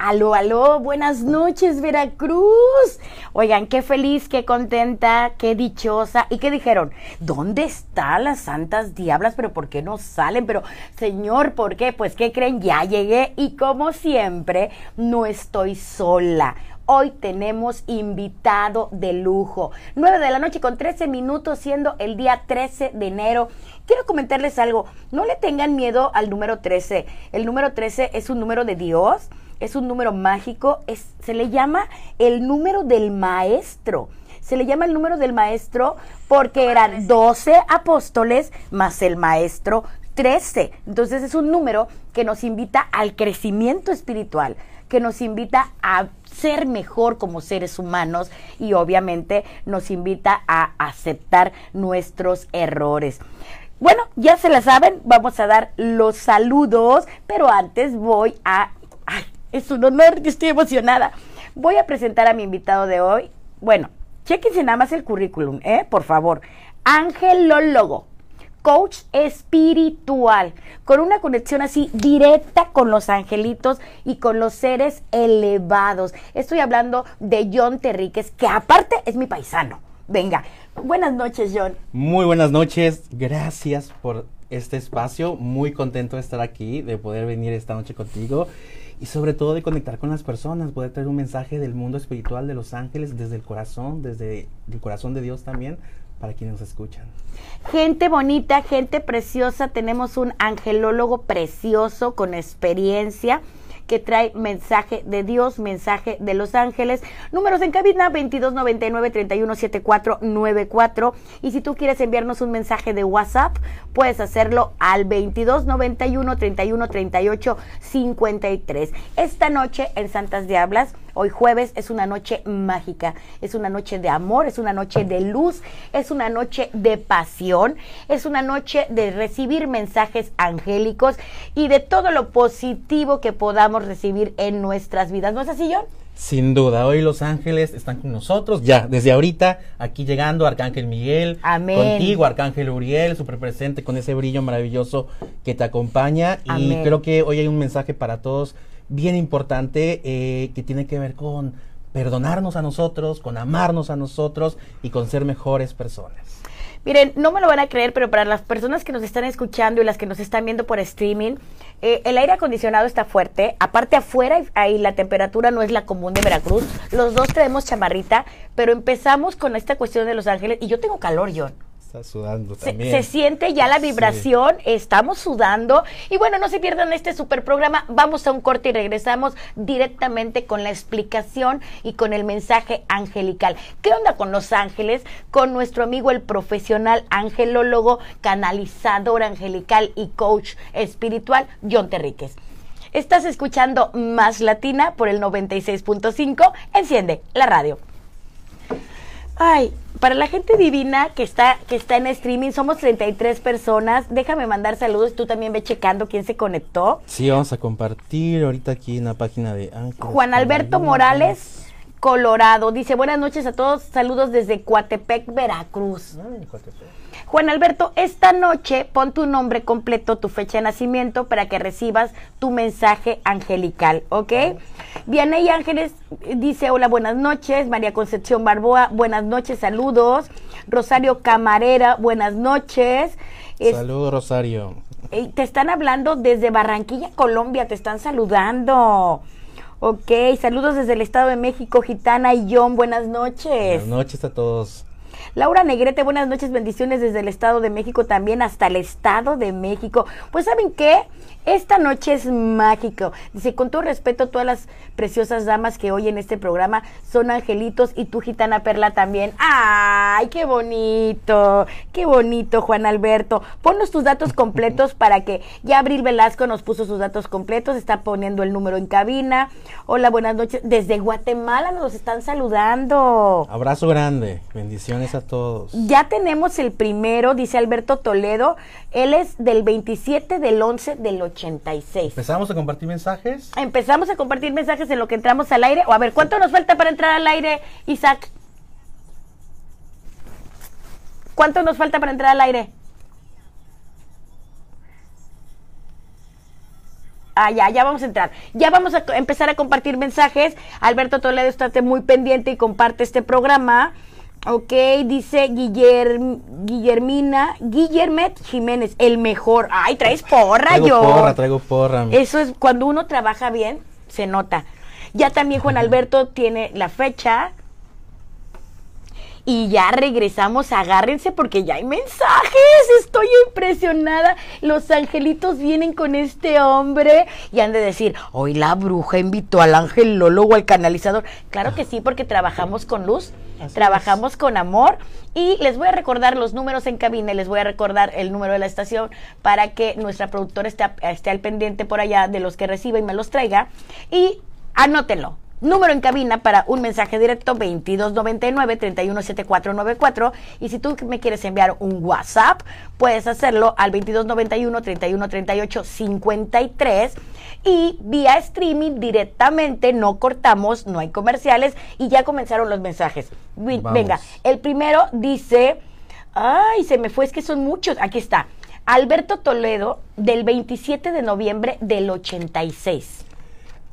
Aló, aló, buenas noches Veracruz. Oigan, qué feliz, qué contenta, qué dichosa. ¿Y qué dijeron? ¿Dónde están las santas diablas? ¿Pero por qué no salen? Pero, señor, ¿por qué? Pues, ¿qué creen? Ya llegué y como siempre, no estoy sola. Hoy tenemos invitado de lujo. 9 de la noche con 13 minutos, siendo el día 13 de enero. Quiero comentarles algo. No le tengan miedo al número 13. El número 13 es un número de Dios, es un número mágico, es, se le llama el número del maestro. Se le llama el número del maestro porque eran 12 apóstoles más el maestro 13. Entonces es un número que nos invita al crecimiento espiritual, que nos invita a ser mejor como seres humanos y obviamente nos invita a aceptar nuestros errores. Bueno, ya se la saben, vamos a dar los saludos, pero antes voy a... Ay, es un honor, yo estoy emocionada. Voy a presentar a mi invitado de hoy. Bueno, chequense nada más el currículum, ¿eh? Por favor. Angelólogo coach espiritual, con una conexión así directa con los angelitos y con los seres elevados. Estoy hablando de John Terríquez, que aparte es mi paisano. Venga, buenas noches, John. Muy buenas noches, gracias por este espacio, muy contento de estar aquí, de poder venir esta noche contigo y sobre todo de conectar con las personas, poder traer un mensaje del mundo espiritual de los ángeles desde el corazón, desde el corazón de Dios también, para quienes nos escuchan. Gente bonita, gente preciosa, tenemos un angelólogo precioso con experiencia que trae mensaje de Dios, mensaje de los ángeles. Números en cabina 2299-317494. Y si tú quieres enviarnos un mensaje de WhatsApp, puedes hacerlo al 2291-3138-53. Esta noche en Santas Diablas Hoy jueves es una noche mágica, es una noche de amor, es una noche de luz, es una noche de pasión, es una noche de recibir mensajes angélicos y de todo lo positivo que podamos recibir en nuestras vidas. ¿No es así, John? Sin duda, hoy los ángeles están con nosotros, ya desde ahorita, aquí llegando Arcángel Miguel, Amén. contigo Arcángel Uriel, súper presente con ese brillo maravilloso que te acompaña. Y creo que hoy hay un mensaje para todos bien importante eh, que tiene que ver con perdonarnos a nosotros, con amarnos a nosotros y con ser mejores personas. Miren, no me lo van a creer, pero para las personas que nos están escuchando y las que nos están viendo por streaming, eh, el aire acondicionado está fuerte. Aparte afuera, ahí la temperatura no es la común de Veracruz. Los dos tenemos chamarrita, pero empezamos con esta cuestión de Los Ángeles y yo tengo calor, John. Está sudando también. Se, siente ya la vibración, estamos sudando. Y bueno, no se pierdan este super programa. Vamos a un corte y regresamos directamente con la explicación y con el mensaje angelical. ¿Qué onda con los ángeles? Con nuestro amigo el profesional angelólogo, canalizador angelical y coach espiritual, John Terríquez. Estás escuchando Más Latina por el 96.5. Enciende la radio. Ay, para la gente divina que está, que está en streaming, somos 33 personas. Déjame mandar saludos. Tú también ve checando quién se conectó. Sí, vamos a compartir ahorita aquí en la página de Juan Alberto Morales, Colorado. Dice, buenas noches a todos. Saludos desde Coatepec, Veracruz. Ay, Coatepec. Juan Alberto, esta noche pon tu nombre completo, tu fecha de nacimiento para que recibas tu mensaje angelical, ¿ok? Vianey Ángeles dice, hola, buenas noches. María Concepción Barboa, buenas noches, saludos. Rosario Camarera, buenas noches. Saludos, Rosario. te están hablando desde Barranquilla, Colombia, te están saludando. Ok, saludos desde el Estado de México, Gitana y John, buenas noches. Buenas noches a todos. Laura Negrete, buenas noches, bendiciones desde el Estado de México también hasta el Estado de México. Pues ¿saben qué? Esta noche es mágico. Dice, con todo respeto todas las preciosas damas que hoy en este programa son angelitos y tu gitana Perla también. ¡Ay, qué bonito! ¡Qué bonito, Juan Alberto! Ponnos tus datos completos para que ya Abril Velasco nos puso sus datos completos, está poniendo el número en cabina. Hola, buenas noches. Desde Guatemala nos están saludando. Abrazo grande. Bendiciones a todos. Ya tenemos el primero, dice Alberto Toledo. Él es del 27 del 11 del 86. ¿Empezamos a compartir mensajes? Empezamos a compartir mensajes en lo que entramos al aire. O a ver, ¿cuánto nos falta para entrar al aire, Isaac? ¿Cuánto nos falta para entrar al aire? Ah, ya, ya vamos a entrar. Ya vamos a empezar a compartir mensajes. Alberto Toledo, estate muy pendiente y comparte este programa. Ok, dice Guillerm, Guillermina, Guillermet Jiménez, el mejor. Ay, traes porra, Traigo yo. porra, traigo porra. Eso es cuando uno trabaja bien, se nota. Ya también Juan Alberto tiene la fecha. Y ya regresamos, agárrense porque ya hay mensajes. Estoy impresionada. Los angelitos vienen con este hombre y han de decir, hoy la bruja invitó al angelólogo, al canalizador. Claro que sí, porque trabajamos con luz, Así trabajamos con amor. Y les voy a recordar los números en cabina y les voy a recordar el número de la estación para que nuestra productora esté, esté al pendiente por allá de los que reciba y me los traiga. Y anótenlo. Número en cabina para un mensaje directo 2299-317494 y si tú me quieres enviar un WhatsApp, puedes hacerlo al 2291-3138-53 y vía streaming directamente, no cortamos, no hay comerciales y ya comenzaron los mensajes. Vamos. Venga, el primero dice, ay, se me fue, es que son muchos, aquí está. Alberto Toledo del 27 de noviembre del 86.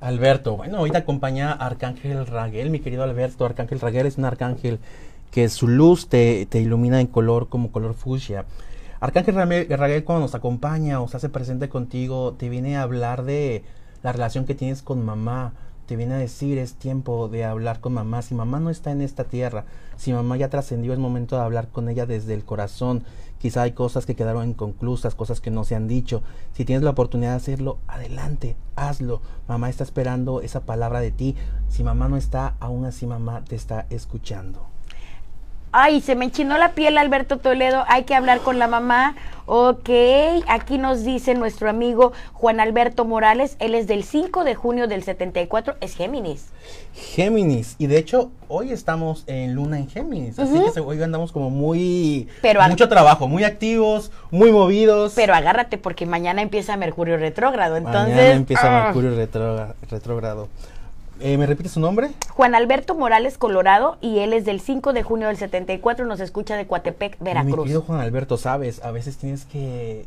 Alberto, bueno, hoy te acompaña Arcángel Raguel, mi querido Alberto. Arcángel Raguel es un arcángel que su luz te, te ilumina en color como color fucsia. Arcángel Raguel cuando nos acompaña o se hace presente contigo, te viene a hablar de la relación que tienes con mamá. Te viene a decir, es tiempo de hablar con mamá. Si mamá no está en esta tierra, si mamá ya trascendió, es momento de hablar con ella desde el corazón. Quizá hay cosas que quedaron inconclusas, cosas que no se han dicho. Si tienes la oportunidad de hacerlo, adelante, hazlo. Mamá está esperando esa palabra de ti. Si mamá no está, aún así mamá te está escuchando. Ay, se me enchinó la piel, Alberto Toledo. Hay que hablar con la mamá. Ok, aquí nos dice nuestro amigo Juan Alberto Morales. Él es del 5 de junio del 74. Es Géminis. Géminis. Y de hecho, hoy estamos en luna en Géminis. Así que hoy andamos como muy... Pero mucho trabajo, muy activos, muy movidos. Pero agárrate porque mañana empieza Mercurio retrógrado. Entonces, Mañana empieza ah. Mercurio retrógra- retrógrado. Eh, ¿Me repite su nombre? Juan Alberto Morales Colorado y él es del 5 de junio del 74. Nos escucha de Coatepec, Mi Veracruz. querido Juan Alberto, sabes, a veces tienes que,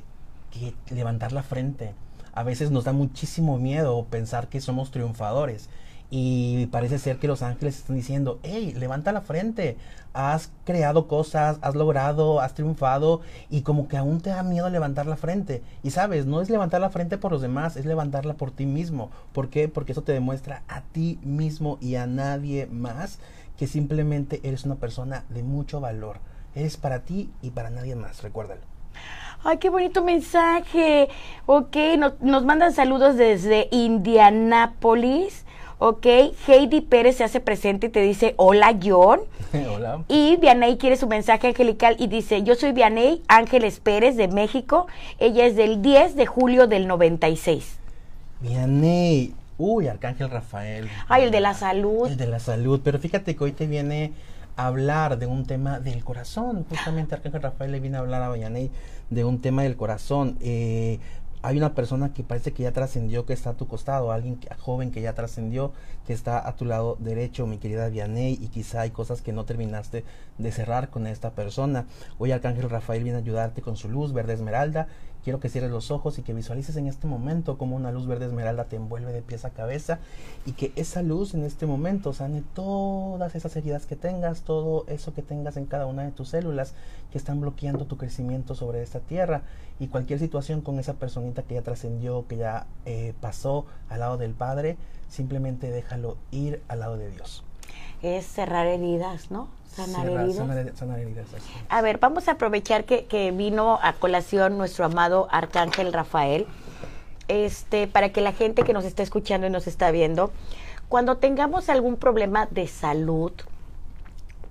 que levantar la frente. A veces nos da muchísimo miedo pensar que somos triunfadores. Y parece ser que los ángeles están diciendo, hey, levanta la frente, has creado cosas, has logrado, has triunfado y como que aún te da miedo levantar la frente. Y sabes, no es levantar la frente por los demás, es levantarla por ti mismo. ¿Por qué? Porque eso te demuestra a ti mismo y a nadie más que simplemente eres una persona de mucho valor. Eres para ti y para nadie más, recuérdalo. Ay, qué bonito mensaje. Ok, no- nos mandan saludos desde Indianápolis. Ok, Heidi Pérez se hace presente y te dice, hola John. Hola. Y Vianey quiere su mensaje angelical y dice, yo soy Vianey Ángeles Pérez de México. Ella es del 10 de julio del 96. Vianey. Uy, Arcángel Rafael. Ay, el de la salud. El de la salud. Pero fíjate que hoy te viene a hablar de un tema del corazón. Justamente Arcángel Rafael le viene a hablar a Vianey de un tema del corazón. Eh, hay una persona que parece que ya trascendió, que está a tu costado, alguien que- joven que ya trascendió, que está a tu lado derecho, mi querida Vianey, y quizá hay cosas que no terminaste de cerrar con esta persona. Hoy Arcángel Rafael viene a ayudarte con su luz verde esmeralda. Quiero que cierres los ojos y que visualices en este momento como una luz verde esmeralda te envuelve de pies a cabeza y que esa luz en este momento sane todas esas heridas que tengas, todo eso que tengas en cada una de tus células que están bloqueando tu crecimiento sobre esta tierra y cualquier situación con esa personita que ya trascendió, que ya eh, pasó al lado del Padre, simplemente déjalo ir al lado de Dios. Es cerrar heridas, ¿no? Sanar Cerrar- heridas. sanar- sanar heridas, así. A ver, vamos a aprovechar que, que vino a colación nuestro amado Arcángel Rafael, este, para que la gente que nos está escuchando y nos está viendo, cuando tengamos algún problema de salud,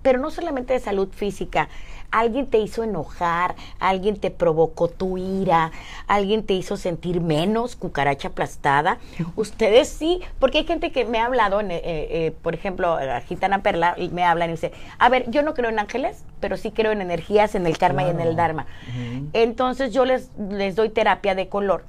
pero no solamente de salud física, alguien te hizo enojar, alguien te provocó tu ira, alguien te hizo sentir menos, cucaracha aplastada. Ustedes sí, porque hay gente que me ha hablado, en, eh, eh, por ejemplo, la gitana Perla, y me hablan y dice, a ver, yo no creo en ángeles, pero sí creo en energías, en el karma y en el dharma. Entonces yo les, les doy terapia de color.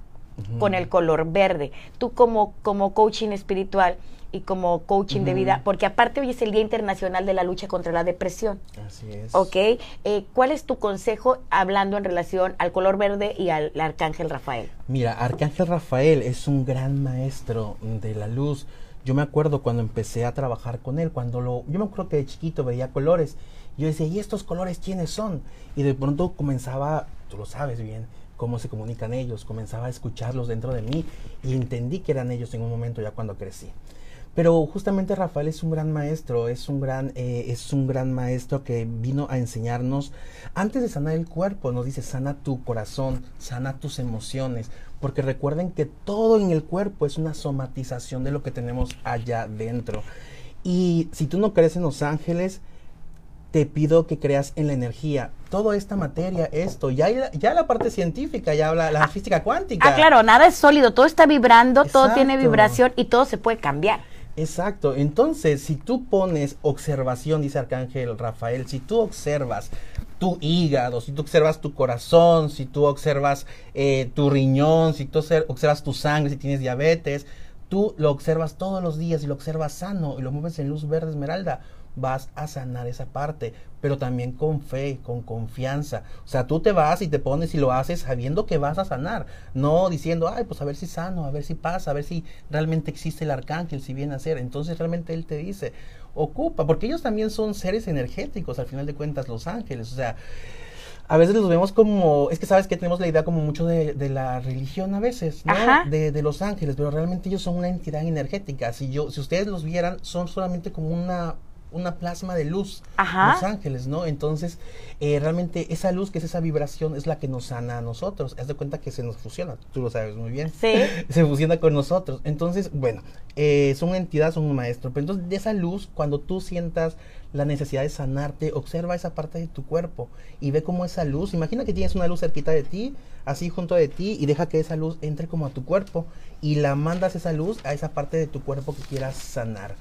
con el color verde. Tú como, como coaching espiritual y como coaching de vida, porque aparte hoy es el Día Internacional de la Lucha contra la Depresión. Así es. ¿Ok? Eh, ¿Cuál es tu consejo hablando en relación al color verde y al, al Arcángel Rafael? Mira, Arcángel Rafael es un gran maestro de la luz. Yo me acuerdo cuando empecé a trabajar con él, cuando lo, yo me acuerdo que de chiquito veía colores. Yo decía, ¿y estos colores quiénes son? Y de pronto comenzaba, tú lo sabes bien, cómo se comunican ellos, comenzaba a escucharlos dentro de mí y entendí que eran ellos en un momento ya cuando crecí. Pero justamente Rafael es un gran maestro, es un gran, eh, es un gran maestro que vino a enseñarnos, antes de sanar el cuerpo, nos dice, sana tu corazón, sana tus emociones, porque recuerden que todo en el cuerpo es una somatización de lo que tenemos allá dentro. Y si tú no crees en los ángeles, te pido que creas en la energía. Toda esta materia, esto, ya, ya la parte científica, ya habla la física cuántica. Ah, claro, nada es sólido, todo está vibrando, todo tiene vibración y todo se puede cambiar. Exacto. Entonces, si tú pones observación, dice Arcángel Rafael, si tú observas tu hígado, si tú observas tu corazón, si tú observas eh, tu riñón, si tú observas tu sangre, si tienes diabetes, tú lo observas todos los días y lo observas sano y lo mueves en luz verde esmeralda vas a sanar esa parte, pero también con fe, con confianza. O sea, tú te vas y te pones y lo haces sabiendo que vas a sanar, no diciendo, ay, pues a ver si sano, a ver si pasa, a ver si realmente existe el arcángel, si viene a ser. Entonces realmente él te dice, ocupa, porque ellos también son seres energéticos, al final de cuentas, los ángeles. O sea, a veces los vemos como, es que sabes que tenemos la idea como mucho de, la religión a veces, ¿no? De, de, los ángeles, pero realmente ellos son una entidad energética. Si yo, si ustedes los vieran, son solamente como una una plasma de luz, los ángeles, ¿no? Entonces, eh, realmente esa luz, que es esa vibración, es la que nos sana a nosotros. Haz de cuenta que se nos fusiona, tú lo sabes muy bien. Sí. se fusiona con nosotros. Entonces, bueno, eh, son una entidad, son un maestro. Pero entonces, de esa luz, cuando tú sientas la necesidad de sanarte, observa esa parte de tu cuerpo y ve cómo esa luz, imagina que tienes una luz cerquita de ti, así junto de ti, y deja que esa luz entre como a tu cuerpo y la mandas esa luz a esa parte de tu cuerpo que quieras sanar.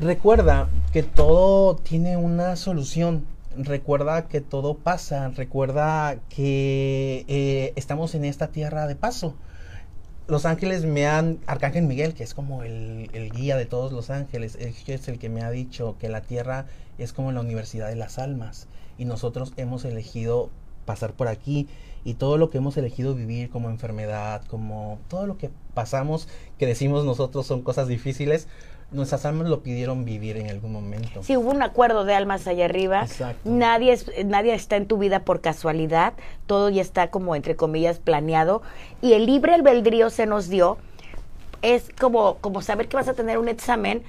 Recuerda que todo tiene una solución. Recuerda que todo pasa. Recuerda que eh, estamos en esta tierra de paso. Los ángeles me han, Arcángel Miguel, que es como el, guía de todos los ángeles, es el que me ha dicho que la tierra es como la universidad de las almas y nosotros hemos elegido pasar por aquí y todo lo que hemos elegido vivir como enfermedad, como todo lo que pasamos, que decimos nosotros son cosas difíciles, nuestras almas lo pidieron vivir en algún momento. Sí, hubo un acuerdo de almas allá arriba. Exacto. Nadie, es, nadie está en tu vida por casualidad. Todo ya está como, entre comillas, planeado. Y el libre albedrío se nos dio. Es como, como saber que vas a tener un examen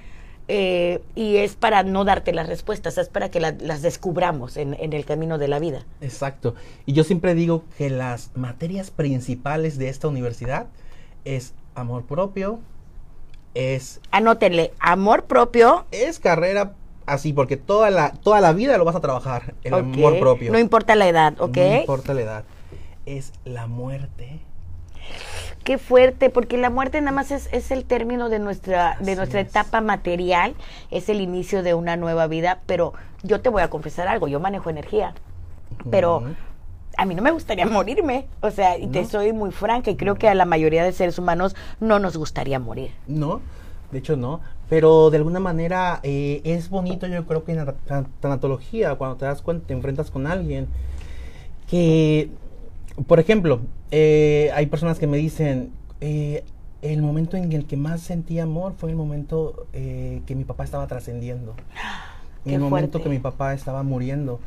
eh, y es para no darte las respuestas, es para que las descubramos en, en, el camino de la vida. Exacto. Y yo siempre digo que las materias principales de esta universidad es amor propio, es... Anótenle, amor propio. Es carrera así, porque toda la, toda la vida lo vas a trabajar, el amor propio. No importa la edad, ¿ok? No importa la edad. Es la muerte. Qué fuerte, porque la muerte nada más es, es el término de nuestra, de nuestra etapa material, es el inicio de una nueva vida, pero yo te voy a confesar algo, yo manejo energía, pero a mí no me gustaría morirme. O sea, y te soy muy franca y creo que a la mayoría de seres humanos no nos gustaría morir. No, de hecho no. Pero de alguna manera eh, es bonito, yo creo que en la tanatología, cuando te das cuenta, te enfrentas con alguien que, por ejemplo, eh, hay personas que me dicen, eh, el momento en el que más sentí amor fue el momento que mi papá estaba trascendiendo. El momento que mi papá estaba muriendo.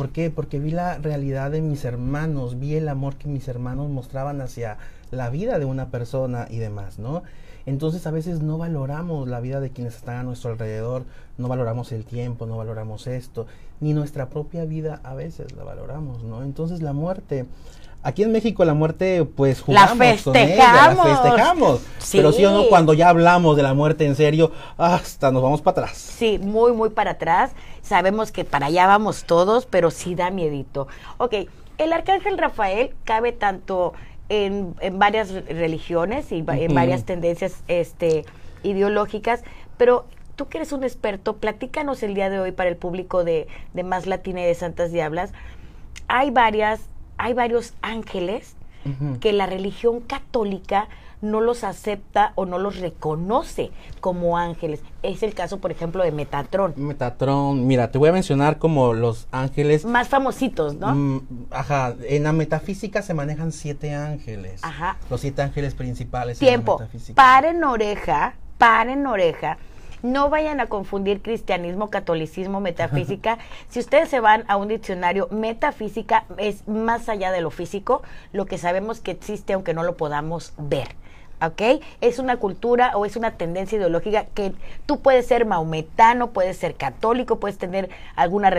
¿Por qué? Porque vi la realidad de mis hermanos, vi el amor que mis hermanos mostraban hacia la vida de una persona y demás, ¿no? Entonces a veces no valoramos la vida de quienes están a nuestro alrededor, no valoramos el tiempo, no valoramos esto, ni nuestra propia vida a veces la valoramos, ¿no? Entonces la muerte Aquí en México la muerte, pues jugamos la festejamos. Con la festejamos. Pero sí o no, cuando ya hablamos de la muerte en serio, hasta nos vamos para atrás. Sí, muy, muy para atrás. Sabemos que para allá vamos todos, pero sí da miedito. Ok, el arcángel Rafael cabe tanto en, en varias religiones y en varias tendencias este, ideológicas, pero tú que eres un experto, platícanos el día de hoy para el público de, de Más Latina y de Santas Diablas. Hay varias hay varios ángeles que la religión católica no los acepta o no los reconoce como ángeles. Es el caso, por ejemplo, de Metatron. Metatron, mira, te voy a mencionar como los ángeles. Más famositos, ¿no? Mm, ajá, en la metafísica se manejan siete ángeles. Ajá. Los siete ángeles principales. Tiempo. En la metafísica. Paren oreja, paren oreja. No vayan a confundir cristianismo, catolicismo, metafísica. si ustedes se van a un diccionario, metafísica es más allá de lo físico, lo que sabemos que existe aunque no lo podamos ver. ¿ok? Es una cultura o es una tendencia ideológica que tú puedes ser maometano, puedes ser católico, puedes tener alguna,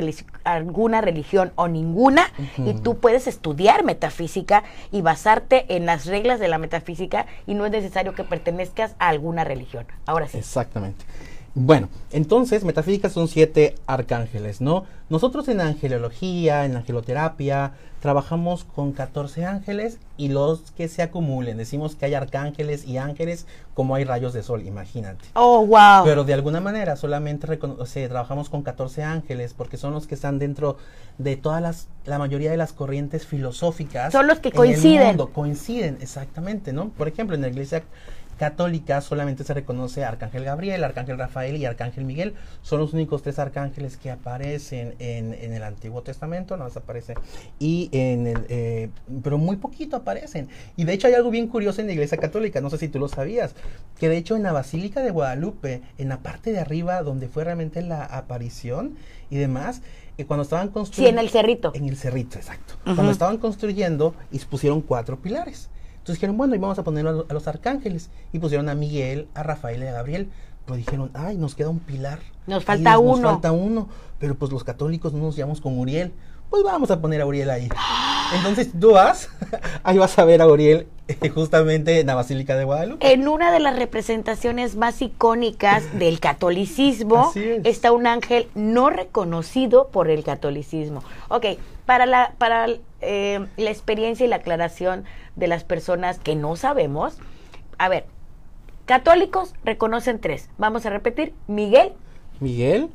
alguna religión o ninguna y tú puedes estudiar metafísica y basarte en las reglas de la metafísica y no es necesario que pertenezcas a alguna religión. Ahora sí. Exactamente. Bueno, entonces, metafísica son siete arcángeles, ¿no? Nosotros en angelología, en angeloterapia, trabajamos con 14 ángeles y los que se acumulen. Decimos que hay arcángeles y ángeles como hay rayos de sol, imagínate. Oh, wow. Pero de alguna manera solamente o sea, trabajamos con 14 ángeles porque son los que están dentro de todas las, la mayoría de las corrientes filosóficas. Son los que coinciden. coinciden, exactamente, ¿no? Por ejemplo, en la iglesia católica solamente se reconoce Arcángel Gabriel, Arcángel Rafael y Arcángel Miguel. Son los únicos tres arcángeles que aparecen en, el Antiguo Testamento, no más aparece. Y en el, eh, pero muy poquito aparecen. Y de hecho hay algo bien curioso en la Iglesia Católica, no sé si tú lo sabías, que de hecho en la Basílica de Guadalupe, en la parte de arriba donde fue realmente la aparición y demás, que eh, cuando estaban construyendo... Sí, en el cerrito. En el cerrito, exacto. Cuando estaban construyendo y pusieron cuatro pilares. Entonces dijeron, bueno, y vamos a poner a, los arcángeles. Y pusieron a Miguel, a Rafael y a Gabriel. Pero dijeron, ay, nos queda un pilar. Nos falta uno. Nos falta uno. Pero pues los católicos no nos llamamos con Uriel. Pues vamos a poner a Uriel ahí. Entonces tú vas, ahí vas a ver a Uriel eh, justamente en la Basílica de Guadalupe. En una de las representaciones más icónicas del catolicismo está un ángel no reconocido por el catolicismo. Ok, para la, para eh, la experiencia y la aclaración de las personas que no sabemos, a ver, católicos reconocen tres. Vamos a repetir, Miguel, Miguel,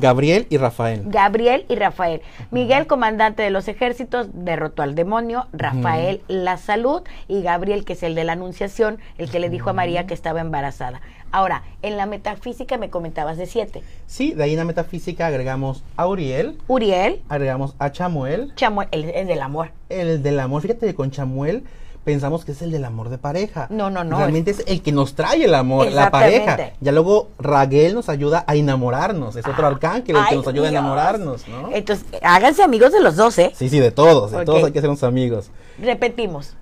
Gabriel y Rafael. Gabriel y Rafael. Miguel, comandante de los ejércitos, derrotó al demonio. Rafael, la salud. Y Gabriel, que es el de la anunciación, el que le dijo a María que estaba embarazada. Ahora, en la metafísica me comentabas de siete. Sí, de ahí en la metafísica agregamos a Uriel. Uriel. Agregamos a Chamuel. Chamuel, el, el del amor. El del amor. Fíjate que con Chamuel pensamos que es el del amor de pareja. No, no, no. Realmente es, el que nos trae el amor, la pareja. Ya luego Raguel nos ayuda a enamorarnos, es otro ah, arcángel el que nos ayuda a enamorarnos, ¿no? Entonces, háganse amigos de los dos, ¿eh? Sí, sí, de todos, de todos hay que ser unos amigos. Repetimos.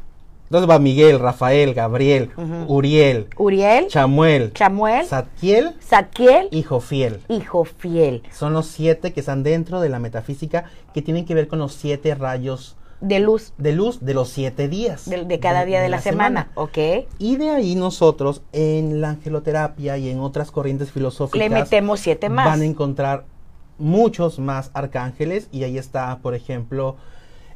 Entonces va Miguel, Rafael, Gabriel, Uriel, Uriel, Chamuel, Chamuel, Satiel, Satiel, Hijo Fiel. Hijo Fiel. Son los siete que están dentro de la metafísica que tienen que ver con los siete rayos de luz. De luz de los siete días. De, cada día de, la, semana. Ok. Y de ahí nosotros en la angeloterapia y en otras corrientes filosóficas. Le metemos siete más. Van a encontrar muchos más arcángeles y ahí está, por ejemplo,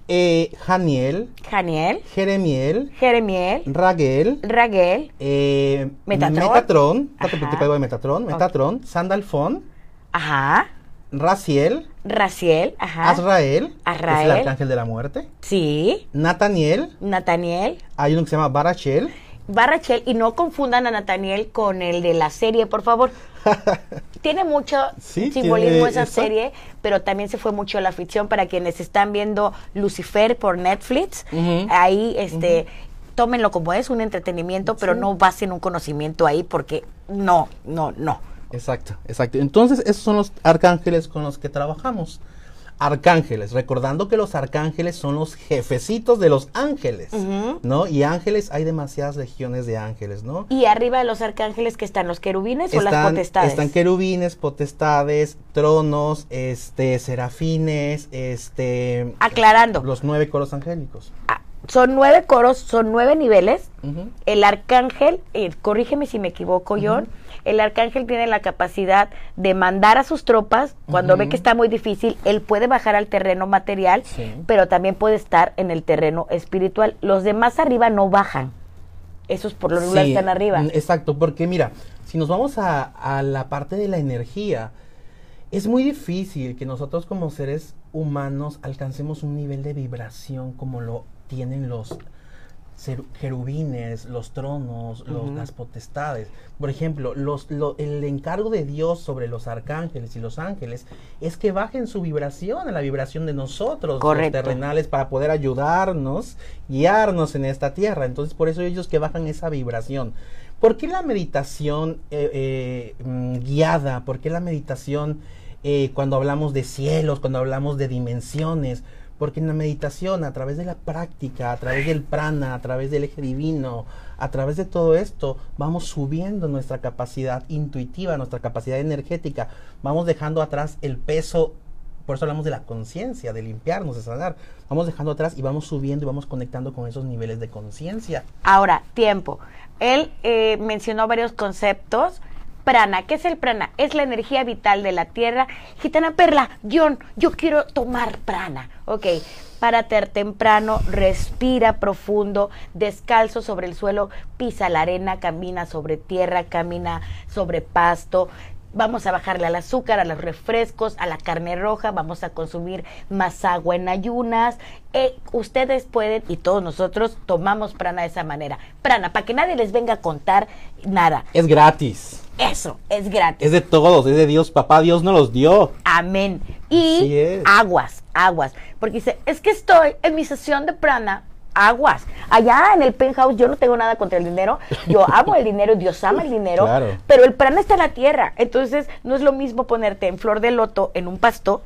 eh, Janiel, Janiel, Jeremiel, Jeremiel, Raguel, Raguel, eh, Metatron, Metatron, Metatron, Metatron, Sandalfón, Ajá. Raciel. Raciel, ajá. Azrael. Azrael. Es el arcángel de la muerte. Sí. Nataniel. Nataniel. Hay uno que se llama Barachel. Barachel, y no confundan a Nataniel con el de la serie, por favor. tiene mucho simbolismo esa serie, pero también se fue mucho a la ficción para quienes están viendo Lucifer por Netflix. Ahí, este, tómenlo como es, un entretenimiento, pero no basen un conocimiento ahí porque no, no, no. Exacto, exacto. Entonces, esos son los arcángeles con los que trabajamos. Arcángeles, recordando que los arcángeles son los jefecitos de los ángeles, ¿no? Y ángeles, hay demasiadas legiones de ángeles, ¿no? Y arriba de los arcángeles que están los querubines o las potestades. Están querubines, potestades, tronos, este, serafines, este. Aclarando. Los nueve coros angélicos. Ah, son nueve coros, son nueve niveles. El arcángel, eh, corrígeme si me equivoco, John, el arcángel tiene la capacidad de mandar a sus tropas, cuando ve que está muy difícil, él puede bajar al terreno material, pero también puede estar en el terreno espiritual. Los demás arriba no bajan. Esos por lo regular están arriba. Exacto, porque mira, si nos vamos a, a la parte de la energía, es muy difícil que nosotros como seres humanos alcancemos un nivel de vibración como lo tienen los querubines, los tronos, las potestades. Por ejemplo, los, el encargo de Dios sobre los arcángeles y los ángeles es que bajen su vibración a la vibración de nosotros, los terrenales, para poder ayudarnos, guiarnos en esta tierra. Entonces, por eso ellos que bajan esa vibración. ¿Por qué la meditación eh, eh, mm, guiada? ¿Por qué la meditación eh, cuando hablamos de cielos, cuando hablamos de dimensiones? Porque en la meditación, a través de la práctica, a través del prana, a través del eje divino, a través de todo esto, vamos subiendo nuestra capacidad intuitiva, nuestra capacidad energética, vamos dejando atrás el peso, por eso hablamos de la conciencia, de limpiarnos, de sanar, vamos dejando atrás y vamos subiendo y vamos conectando con esos niveles de conciencia. Ahora, tiempo. Él eh, mencionó varios conceptos prana. ¿Qué es el prana? Es la energía vital de la tierra. Gitana Perla, John, yo quiero tomar prana. Ok, párate temprano, respira profundo, descalzo sobre el suelo, pisa la arena, camina sobre tierra, camina sobre pasto, vamos a bajarle al azúcar, a los refrescos, a la carne roja, vamos a consumir más agua en ayunas. Eh, ustedes pueden y todos nosotros tomamos prana de esa manera. Prana, para que nadie les venga a contar nada. Es gratis. Eso, es gratis. Es de todos, es de Dios. Papá Dios nos los dio. Amén. Y aguas, aguas. Porque dice, es que estoy en mi sesión de prana. Aguas. Allá en el penthouse yo no tengo nada contra el dinero. Yo amo el dinero, Dios ama el dinero. Pero el prana está en la tierra. Entonces no es lo mismo ponerte en flor de loto en un pasto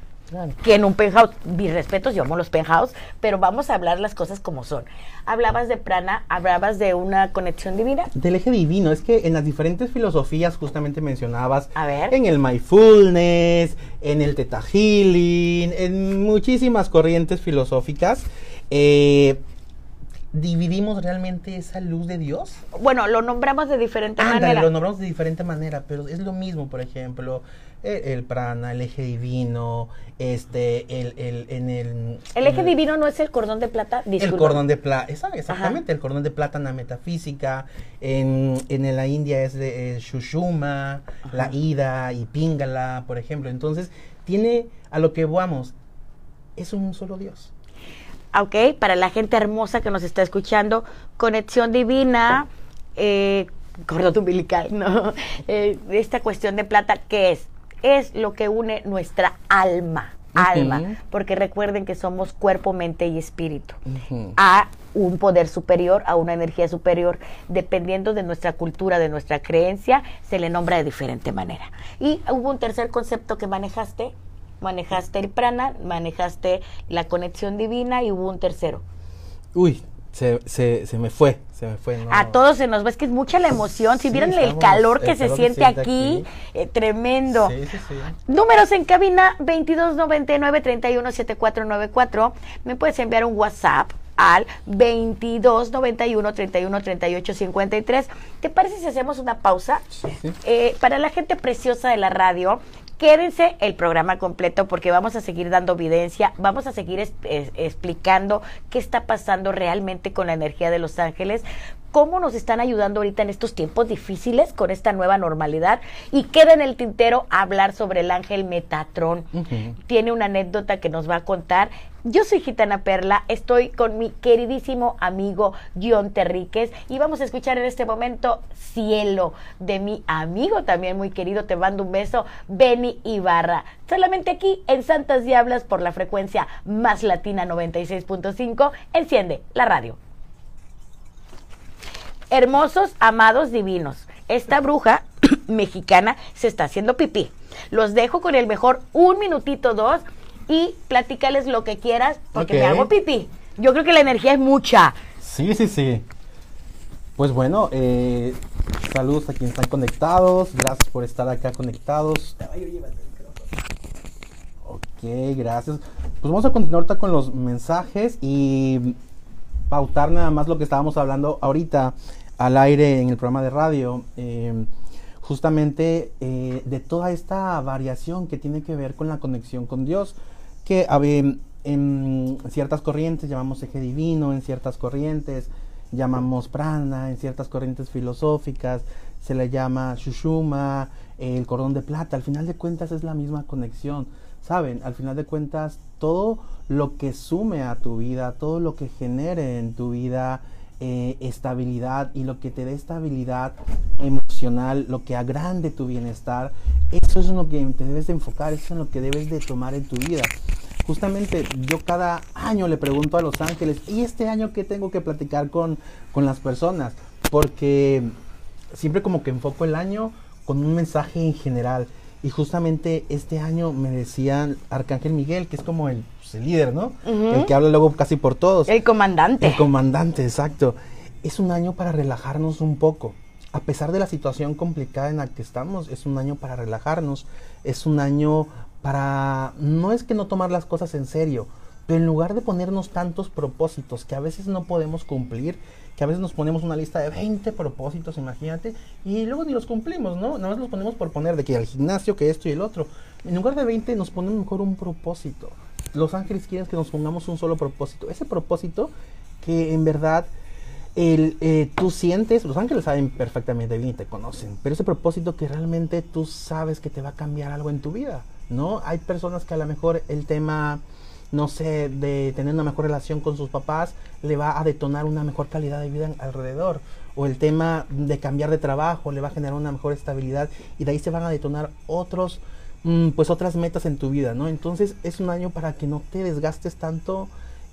que en un penthouse, mis respetos, yo amo los penthouse, pero vamos a hablar las cosas como son. Hablabas de prana, hablabas de una conexión divina. Del eje divino, es que en las diferentes filosofías justamente mencionabas, a ver. en el mindfulness, en el teta healing, en muchísimas corrientes filosóficas, eh, dividimos realmente esa luz de Dios? Bueno, lo nombramos de diferente manera. Lo nombramos de diferente manera, pero es lo mismo, por ejemplo, el, prana, el eje divino, este, el, el, en el... El eje divino no es el cordón de plata, El cordón de plata, exactamente, el cordón de plata en la metafísica, en, en la India es de Shushuma, la Ida y Pingala, por ejemplo. Entonces, tiene, a lo que vamos, es un solo Dios. Ok, para la gente hermosa que nos está escuchando, conexión divina, eh, cordón umbilical, ¿no? Eh, esta cuestión de plata, ¿qué es? Es lo que une nuestra alma, alma, porque recuerden que somos cuerpo, mente y espíritu, a un poder superior, a una energía superior, dependiendo de nuestra cultura, de nuestra creencia, se le nombra de diferente manera. Y hubo un tercer concepto que manejaste, manejaste el prana, manejaste la conexión divina y hubo un tercero. Uy, se, se, se, me fue, se me fue. A todos se nos ve, es que es mucha la emoción. Si vieran el calor que se siente aquí, eh, tremendo. Sí, Números en cabina 2299-317494. Me puedes enviar un WhatsApp al 2291 31 38 53. ¿Te parece si hacemos una pausa? Eh, para la gente preciosa de la radio, Quédense el programa completo porque vamos a seguir dando evidencia, vamos a seguir explicando qué está pasando realmente con la energía de los ángeles, cómo nos están ayudando ahorita en estos tiempos difíciles con esta nueva normalidad y queda en el tintero hablar sobre el ángel Metatron. Tiene una anécdota que nos va a contar. Yo soy Gitana Perla, estoy con mi queridísimo amigo John Terríquez y vamos a escuchar en este momento Cielo de mi amigo también muy querido, te mando un beso, Benny Ibarra. Solamente aquí en Santas Diablas por la frecuencia más latina 96.5, enciende la radio hermosos, amados, divinos. Esta bruja mexicana se está haciendo pipí. Los dejo con el mejor un minutito, dos, y platícales lo que quieras, porque me hago pipí. Yo creo que la energía es mucha. Sí, sí, sí. Pues bueno, eh, saludos a quienes están conectados. Gracias por estar acá conectados. Ok, gracias. Pues vamos a continuar ahorita con los mensajes y pautar nada más lo que estábamos hablando ahorita al aire en el programa de radio, em, justamente eh, de toda esta variación que tiene que ver con la conexión con Dios, que en ciertas corrientes llamamos eje divino, en ciertas corrientes llamamos prana, en ciertas corrientes filosóficas se le llama shushuma, el cordón de plata, al final de cuentas es la misma conexión, ¿saben? Al final de cuentas todo lo que sume a tu vida, todo lo que genere en tu vida, eh, estabilidad y lo que te dé estabilidad emocional, lo que agrande tu bienestar, eso es en lo que te debes de enfocar, eso es en lo que debes de tomar en tu vida. Justamente yo cada año le pregunto a los ángeles, ¿y este año qué tengo que platicar con, con las personas? Porque siempre como que enfoco el año con un mensaje en general. Y justamente este año me decía Arcángel Miguel, que es como el, pues, el líder, ¿no? El que habla luego casi por todos. El comandante. El comandante, exacto. Es un año para relajarnos un poco. A pesar de la situación complicada en la que estamos, es un año para relajarnos. Es un año para... No es que no tomar las cosas en serio, pero en lugar de ponernos tantos propósitos que a veces no podemos cumplir, que a veces nos ponemos una lista de 20 propósitos, imagínate, y luego ni los cumplimos, ¿no? Nada más los ponemos por poner de que al gimnasio, que esto y el otro. En lugar de 20 nos ponemos mejor un propósito. Los ángeles quieren que nos pongamos un solo propósito. Ese propósito que en verdad eh, tú sientes, los ángeles saben perfectamente bien y te conocen, pero ese propósito que realmente tú sabes que te va a cambiar algo en tu vida, ¿no? Hay personas que a lo mejor el tema no sé, de tener una mejor relación con sus papás, le va a detonar una mejor calidad de vida alrededor. O el tema de cambiar de trabajo le va a generar una mejor estabilidad y de ahí se van a detonar otros, pues otras metas en tu vida, ¿no? Entonces es un año para que no te desgastes tanto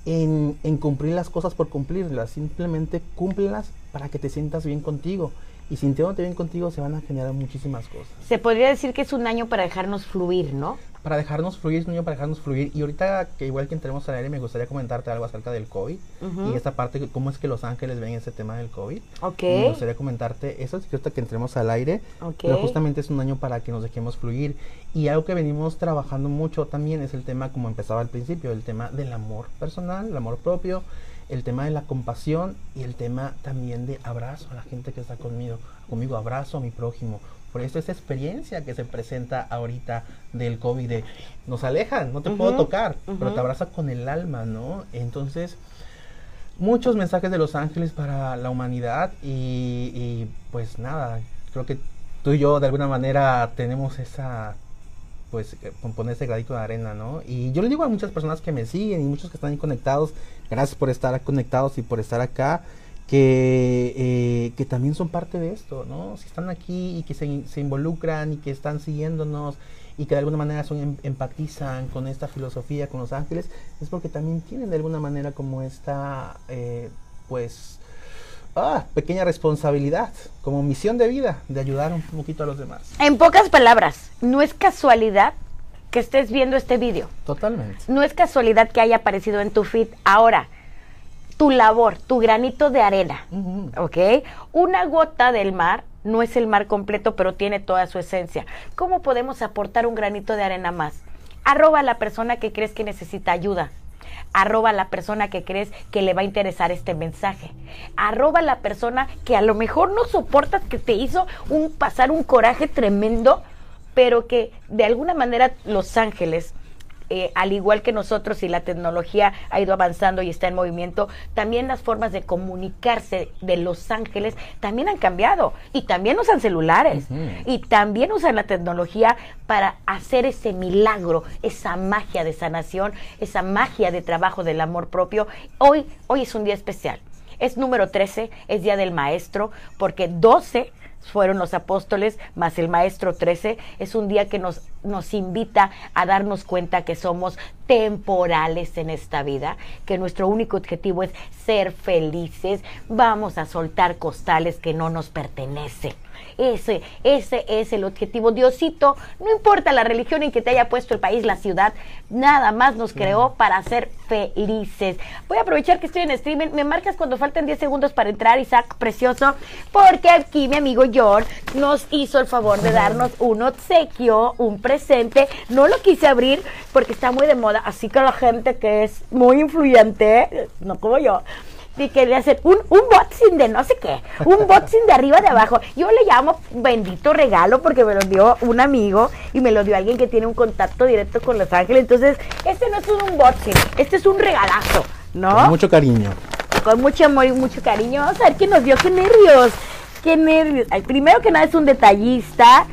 en, en cumplir las cosas por cumplirlas, simplemente cúmplelas para que te sientas bien contigo y sintiéndote bien contigo se van a generar muchísimas cosas. Se podría decir que es un año para dejarnos fluir, ¿no? Para dejarnos fluir, es un año para dejarnos fluir. Y ahorita que igual que entremos al aire, me gustaría comentarte algo acerca del COVID y esta parte, cómo es que los ángeles ven ese tema del COVID. Ok. Me gustaría comentarte eso, es ahorita que entremos al aire. Ok. Pero justamente es un año para que nos dejemos fluir. Y algo que venimos trabajando mucho también es el tema, como empezaba al principio, el tema del amor personal, el amor propio, el tema de la compasión y el tema también de abrazo a la gente que está conmigo, conmigo abrazo a mi prójimo. Por eso esa experiencia que se presenta ahorita del COVID, de nos alejan, no te puedo tocar, pero te abraza con el alma, ¿no? Entonces, muchos mensajes de los ángeles para la humanidad y, y, pues nada, creo que tú y yo de alguna manera tenemos esa pues eh, pon- poner ese gradito de arena, ¿no? Y yo le digo a muchas personas que me siguen y muchos que están ahí conectados, gracias por estar conectados y por estar acá, que, eh, que también son parte de esto, ¿no? Si están aquí y que se, se involucran y que están siguiéndonos y que de alguna manera son, em- empatizan con esta filosofía, con los ángeles, es porque también tienen de alguna manera como esta, eh, pues, ah, pequeña responsabilidad, como misión de vida, de ayudar un poquito a los demás. En pocas palabras, no es casualidad que estés viendo este vídeo. Totalmente. No es casualidad que haya aparecido en tu feed. Ahora, tu labor, tu granito de arena. ¿ok? Una gota del mar no es el mar completo, pero tiene toda su esencia. ¿Cómo podemos aportar un granito de arena más? Arroba a la persona que crees que necesita ayuda. Arroba a la persona que crees que le va a interesar este mensaje. Arroba a la persona que a lo mejor no soportas que te hizo un pasar un coraje tremendo, pero que de alguna manera Los Ángeles eh, al igual que nosotros y la tecnología ha ido avanzando y está en movimiento, también las formas de comunicarse de Los Ángeles también han cambiado y también usan celulares y también usan la tecnología para hacer ese milagro, esa magia de sanación, esa magia de trabajo del amor propio. Hoy, hoy es un día especial. Es número 13, es Día del Maestro, porque 12 fueron los apóstoles, más el maestro 13, es un día que nos, nos invita a darnos cuenta que somos temporales en esta vida, que nuestro único objetivo es ser felices, vamos a soltar costales que no nos pertenecen. Ese, ese es el objetivo. Diosito, no importa la religión en que te haya puesto el país, la ciudad, nada más nos creó para ser felices. Voy a aprovechar que estoy en streaming. Me marcas cuando faltan 10 segundos para entrar, Isaac, precioso, porque aquí mi amigo John nos hizo el favor de darnos un obsequio, un presente. No lo quise abrir porque está muy de moda, así que la gente que es muy influyente, no como yo, y quería hacer un, un boxing de no sé qué, un boxing de arriba de abajo. Yo le llamo bendito regalo porque me lo dio un amigo y me lo dio alguien que tiene un contacto directo con Los Ángeles. Entonces, este no es un unboxing, este es un regalazo, ¿no? Con mucho cariño. Con mucho amor y mucho cariño. Vamos a ver qué nos dio, qué nervios, qué nervios. Ay, primero que nada es un detallista.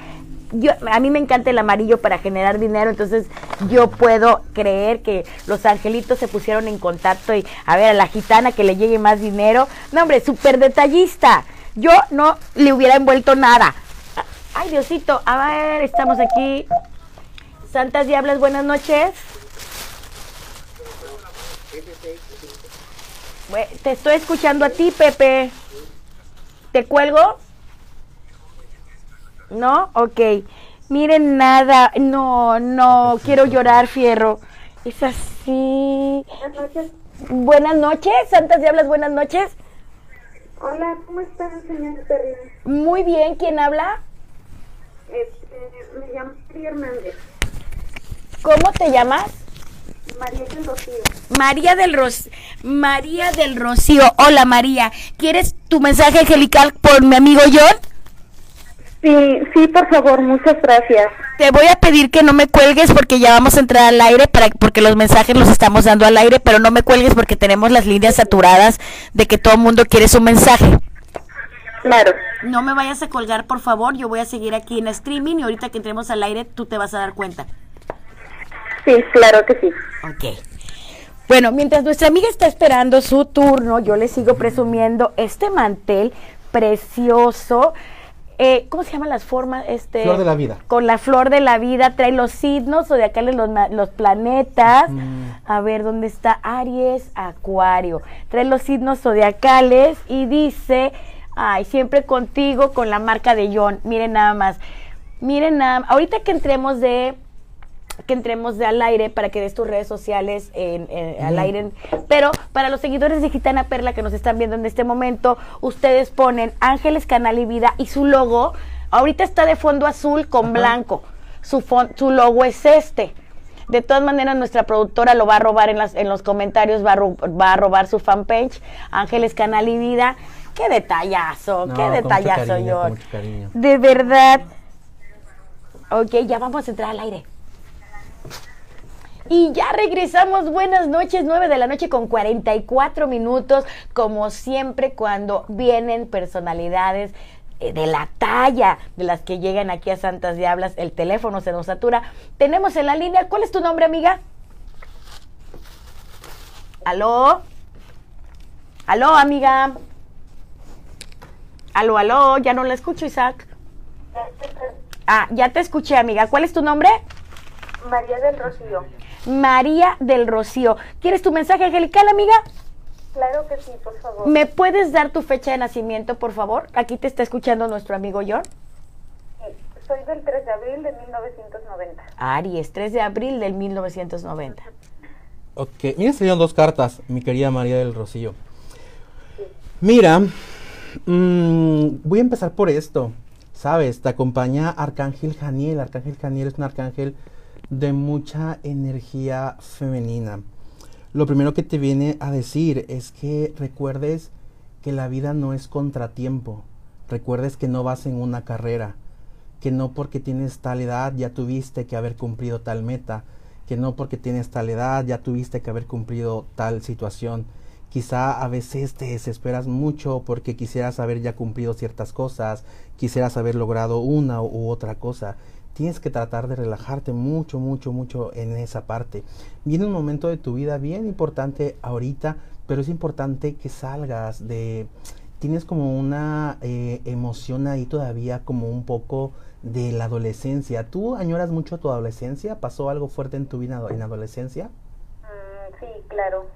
Yo, a mí me encanta el amarillo para generar dinero, entonces yo puedo creer que los angelitos se pusieron en contacto y a ver a la gitana que le llegue más dinero. No, hombre, súper detallista. Yo no le hubiera envuelto nada. Ay, Diosito, a ver, estamos aquí. Santas Diablas, buenas noches. te estoy escuchando a ti, Pepe. ¿Te cuelgo? ¿No? Ok. Miren, nada. No, no, quiero llorar, fierro. Es así. Buenas noches. Buenas noches, Santas Diablas, buenas noches. Hola, ¿cómo estás, señor? Muy bien, ¿quién habla? Este, me llamo María Hernández. ¿Cómo te llamas? María del Rocío. María del Rocío. María del Rocío. Hola María. ¿Quieres tu mensaje angelical por mi amigo John? Sí, sí, por favor, muchas gracias. Te voy a pedir que no me cuelgues porque ya vamos a entrar al aire para porque los mensajes los estamos dando al aire, pero no me cuelgues porque tenemos las líneas saturadas de que todo el mundo quiere su mensaje. Claro. No me vayas a colgar, por favor. Yo voy a seguir aquí en streaming y ahorita que entremos al aire tú te vas a dar cuenta. Sí, claro que sí. Ok. Bueno, mientras nuestra amiga está esperando su turno, yo le sigo presumiendo este mantel precioso. Eh, ¿Cómo se llaman las formas? Este, flor de la vida. Con la flor de la vida, trae los signos o de acá los, los planetas. A ver, ¿dónde está? Aries, Acuario. Trae los signos zodiacales y dice, ay, siempre contigo con la marca de John. Miren nada más. Miren nada más. Ahorita que entremos de que entremos de al aire para que des tus redes sociales en, al aire. Pero para los seguidores de Gitana Perla que nos están viendo en este momento, ustedes ponen Ángeles Canal y Vida y su logo, ahorita está de fondo azul con blanco. Su, su logo es este. De todas maneras, nuestra productora lo va a robar en, las, en los comentarios, va a, va a robar su fanpage, Ángeles Canal y Vida. Qué detallazo, qué detallazo, yo. De verdad. Ok, ya vamos a entrar al aire. Y ya regresamos, buenas noches, 9 de la noche con 44 minutos, como siempre cuando vienen personalidades eh, de la talla de las que llegan aquí a Santas Diablas, el teléfono se nos satura. Tenemos en la línea, ¿cuál es tu nombre, amiga? ¿Aló? ¿Aló, amiga? ¿Aló, aló? Ya no la escucho, Isaac. Ah, ya te escuché, amiga. ¿Cuál es tu nombre? María del Rocío. María del Rocío. ¿Quieres tu mensaje angelical, amiga? Claro que sí, por favor. ¿Me puedes dar tu fecha de nacimiento, por favor? Aquí te está escuchando nuestro amigo John. soy del 3 de abril de 1990. Aries, 3 de abril del 1990. Ok, mira, salieron dos cartas, mi querida María del Rocío. Mira, mm, voy a empezar por esto. Sabes, te acompaña Arcángel Janiel. Arcángel Janiel es un arcángel de mucha energía femenina. Lo primero que te viene a decir es que recuerdes que la vida no es contratiempo. Recuerdes que no vas en una carrera, que no porque tienes tal edad ya tuviste que haber cumplido tal meta, que no porque tienes tal edad ya tuviste que haber cumplido tal situación. Quizá a veces te desesperas mucho porque quisieras haber ya cumplido ciertas cosas, quisieras haber logrado una u otra cosa tienes que tratar de relajarte mucho, mucho, mucho en esa parte. Viene un momento de tu vida bien importante ahorita, pero es importante que salgas de... Tienes como una eh, emoción ahí todavía como un poco de la adolescencia. ¿Tú añoras mucho tu adolescencia? ¿Pasó algo fuerte en tu vida en adolescencia? Mm, sí, claro.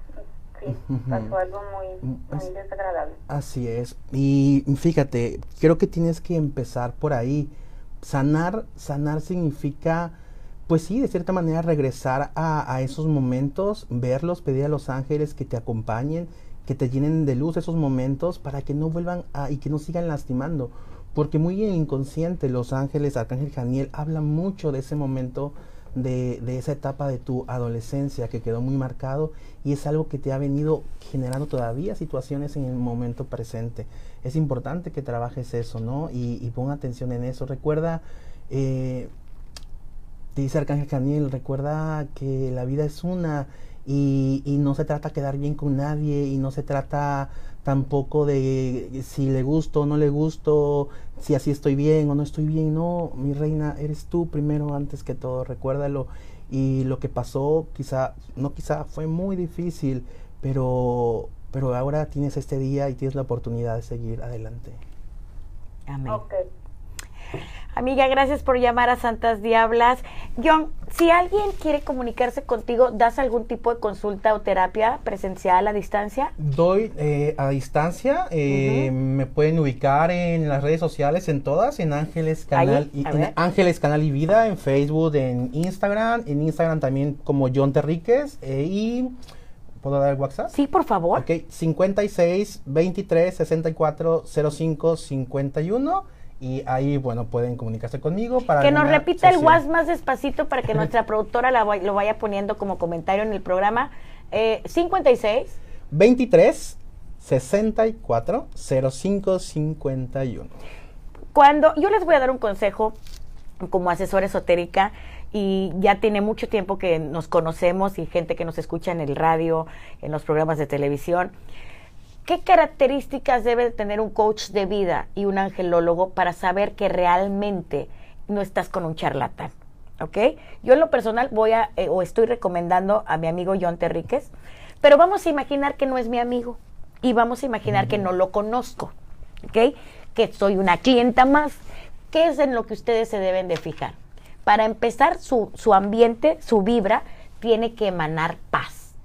Sí, pasó algo muy, mm, muy desagradable. Así es. Y fíjate, creo que tienes que empezar por ahí sanar, sanar significa, pues sí, de cierta manera regresar a, esos momentos, verlos, pedir a los ángeles que te acompañen, que te llenen de luz esos momentos para que no vuelvan a, y que no sigan lastimando. Porque muy inconsciente los ángeles, Arcángel Janiel, habla mucho de ese momento de, de, esa etapa de tu adolescencia que quedó muy marcado y es algo que te ha venido generando todavía situaciones en el momento presente. Es importante que trabajes eso, ¿no? Y, y ponga atención en eso. Recuerda, eh, dice Arcángel Caniel, recuerda que la vida es una y, y no se trata de quedar bien con nadie y no se trata tampoco de si le gusto o no le gusto, si así estoy bien o no estoy bien. No, mi reina, eres tú primero antes que todo, recuérdalo. Y lo que pasó, quizá, no quizá, fue muy difícil, pero, pero ahora tienes este día y tienes la oportunidad de seguir adelante. Amén. Amiga, gracias por llamar a Santas Diablas. John, si alguien quiere comunicarse contigo, ¿das algún tipo de consulta o terapia presencial a distancia? Doy eh, a distancia. Eh, me pueden ubicar en las redes sociales, en todas, en Ángeles Canal, y, en Ángeles Canal y Vida, en Facebook, en Instagram, en Instagram también como John Terríquez eh, y ¿Puedo dar el WhatsApp? Sí, por favor. Ok, 56 23 64 05 51 y ahí, bueno, pueden comunicarse conmigo para... Que nos repita el WhatsApp más despacito para que nuestra productora lo vaya poniendo como comentario en el programa. Eh, 56. 23 64 05 51. Cuando yo les voy a dar un consejo como asesora esotérica y ya tiene mucho tiempo que nos conocemos y gente que nos escucha en el radio, en los programas de televisión. ¿Qué características debe tener un coach de vida y un angelólogo para saber que realmente no estás con un charlatán? ¿Ok? Yo en lo personal voy a, eh, o estoy recomendando a mi amigo John Terríquez, pero vamos a imaginar que no es mi amigo y vamos a imaginar que no lo conozco, ¿ok? Que soy una clienta más. ¿Qué es en lo que ustedes se deben de fijar? Para empezar, su, ambiente, su vibra, tiene que emanar paz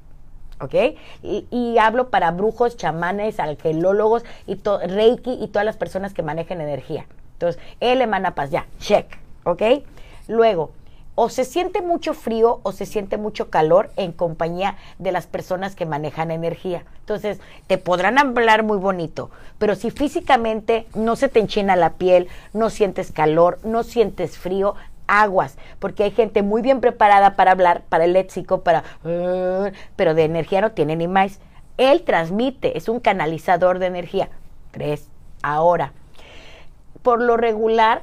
¿ok? Y, hablo para brujos, chamanes, angelólogos, y Reiki y todas las personas que manejen energía. Entonces, él emana paz, ya, check, ¿ok? Luego, o se siente mucho frío o se siente mucho calor en compañía de las personas que manejan energía. Entonces, te podrán hablar muy bonito, pero si físicamente no se te enchina la piel, no sientes calor, no sientes frío, aguas, porque hay gente muy bien preparada para hablar, para el léxico, para... Pero de energía no tiene ni más. Él transmite, es un canalizador de energía. Tres. Ahora, por lo regular,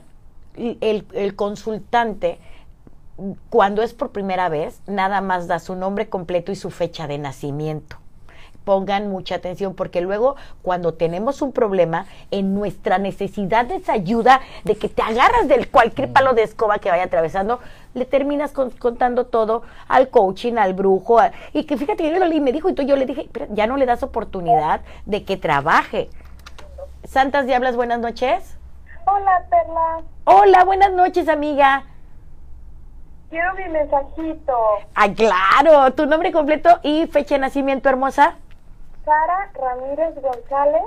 el, el consultante, cuando es por primera vez, nada más da su nombre completo y su fecha de nacimiento pongan mucha atención porque luego cuando tenemos un problema en nuestra necesidad de esa ayuda de que te agarras del cualquier mm. palo de escoba que vaya atravesando le terminas contando todo al coaching al brujo y que fíjate yo lo leí me dijo y tú yo le dije pero ya no le das oportunidad de que trabaje Santas Diablas buenas noches hola Perla hola buenas noches amiga Quiero mi mensajito. Ah, claro. Tu nombre completo y fecha de nacimiento, hermosa. Sara Ramírez González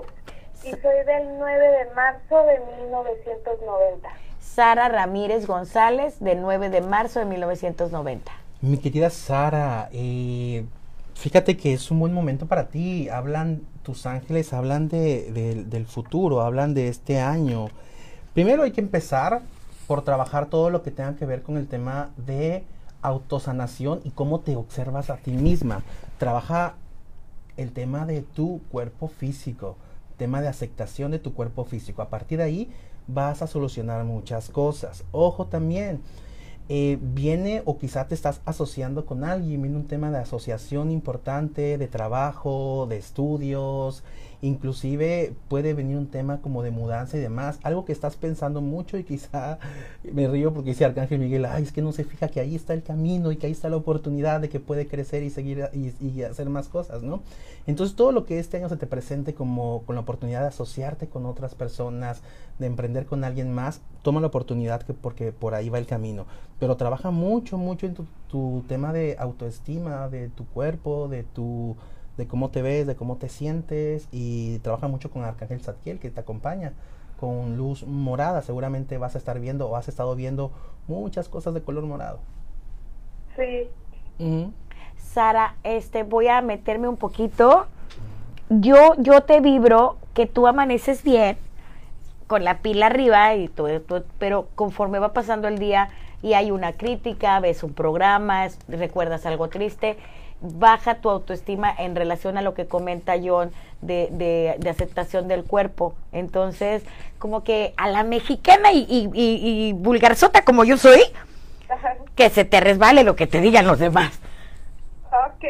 y soy del 9 de marzo de 1990. Sara Ramírez González, del 9 de marzo de 1990. Mi querida Sara, eh, fíjate que es un buen momento para ti. Hablan, tus ángeles hablan de, del futuro, hablan de este año. Primero hay que empezar por trabajar todo lo que tenga que ver con el tema de autosanación y cómo te observas a ti misma. Trabaja el tema de tu cuerpo físico, tema de aceptación de tu cuerpo físico. A partir de ahí vas a solucionar muchas cosas. Ojo también, eh, viene o quizá te estás asociando con alguien, viene un tema de asociación importante, de trabajo, de estudios, inclusive puede venir un tema como de mudanza y demás, algo que estás pensando mucho y quizá me río porque dice Arcángel Miguel, ay, es que no se fija que ahí está el camino y que ahí está la oportunidad de que puede crecer y seguir y, hacer más cosas, ¿no? Entonces todo lo que este año se te presente como con la oportunidad de asociarte con otras personas, de emprender con alguien más, toma la oportunidad que, porque por ahí va el camino, pero trabaja mucho, mucho en tu, tu tema de autoestima, de tu cuerpo, de tu de cómo te ves, de cómo te sientes y trabaja mucho con Arcángel Zadkiel que te acompaña con luz morada. Seguramente vas a estar viendo o has estado viendo muchas cosas de color morado. Sí. Sara, este voy a meterme un poquito. Yo yo te vibro que tú amaneces bien con la pila arriba y todo, pero conforme va pasando el día y hay una crítica, ves un programa, recuerdas algo triste, baja tu autoestima en relación a lo que comenta John de, de, aceptación del cuerpo. Entonces, como que a la mexicana y, y, y, vulgarzota como yo soy, que se te resbale lo que te digan los demás. Ok.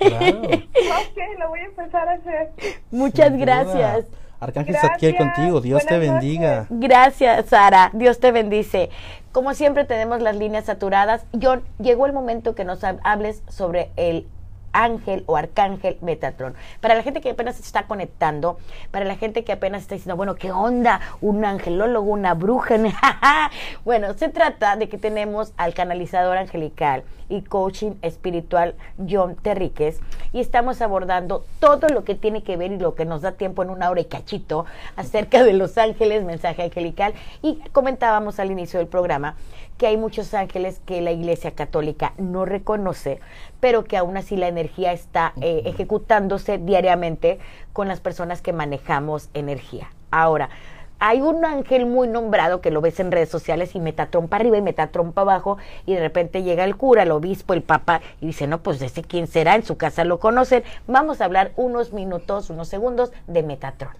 Claro. Ok, lo voy a empezar a hacer. Muchas Sin duda. gracias. Arcángel Gracias. contigo. Dios te bendiga. Gracias, Sara. Dios te bendice. Como siempre tenemos las líneas saturadas. John, llegó el momento que nos hab- hables sobre el ángel o arcángel Metatron. Para la gente que apenas se está conectando, para la gente que apenas está diciendo, bueno, ¿qué onda? Un angelólogo, una bruja. bueno, se trata de que tenemos al canalizador angelical y coaching espiritual John Terríquez y estamos abordando todo lo que tiene que ver y lo que nos da tiempo en una hora y cachito acerca de los ángeles, mensaje angelical y comentábamos al inicio del programa que hay muchos ángeles que la Iglesia Católica no reconoce, pero que aún así la energía está eh, ejecutándose diariamente con las personas que manejamos energía. Ahora, hay un ángel muy nombrado que lo ves en redes sociales y Metatron para arriba y Metatron para abajo y de repente llega el cura, el obispo, el papa y dice, no, pues ese quién será, en su casa lo conocen. Vamos a hablar unos minutos, unos segundos de Metatron.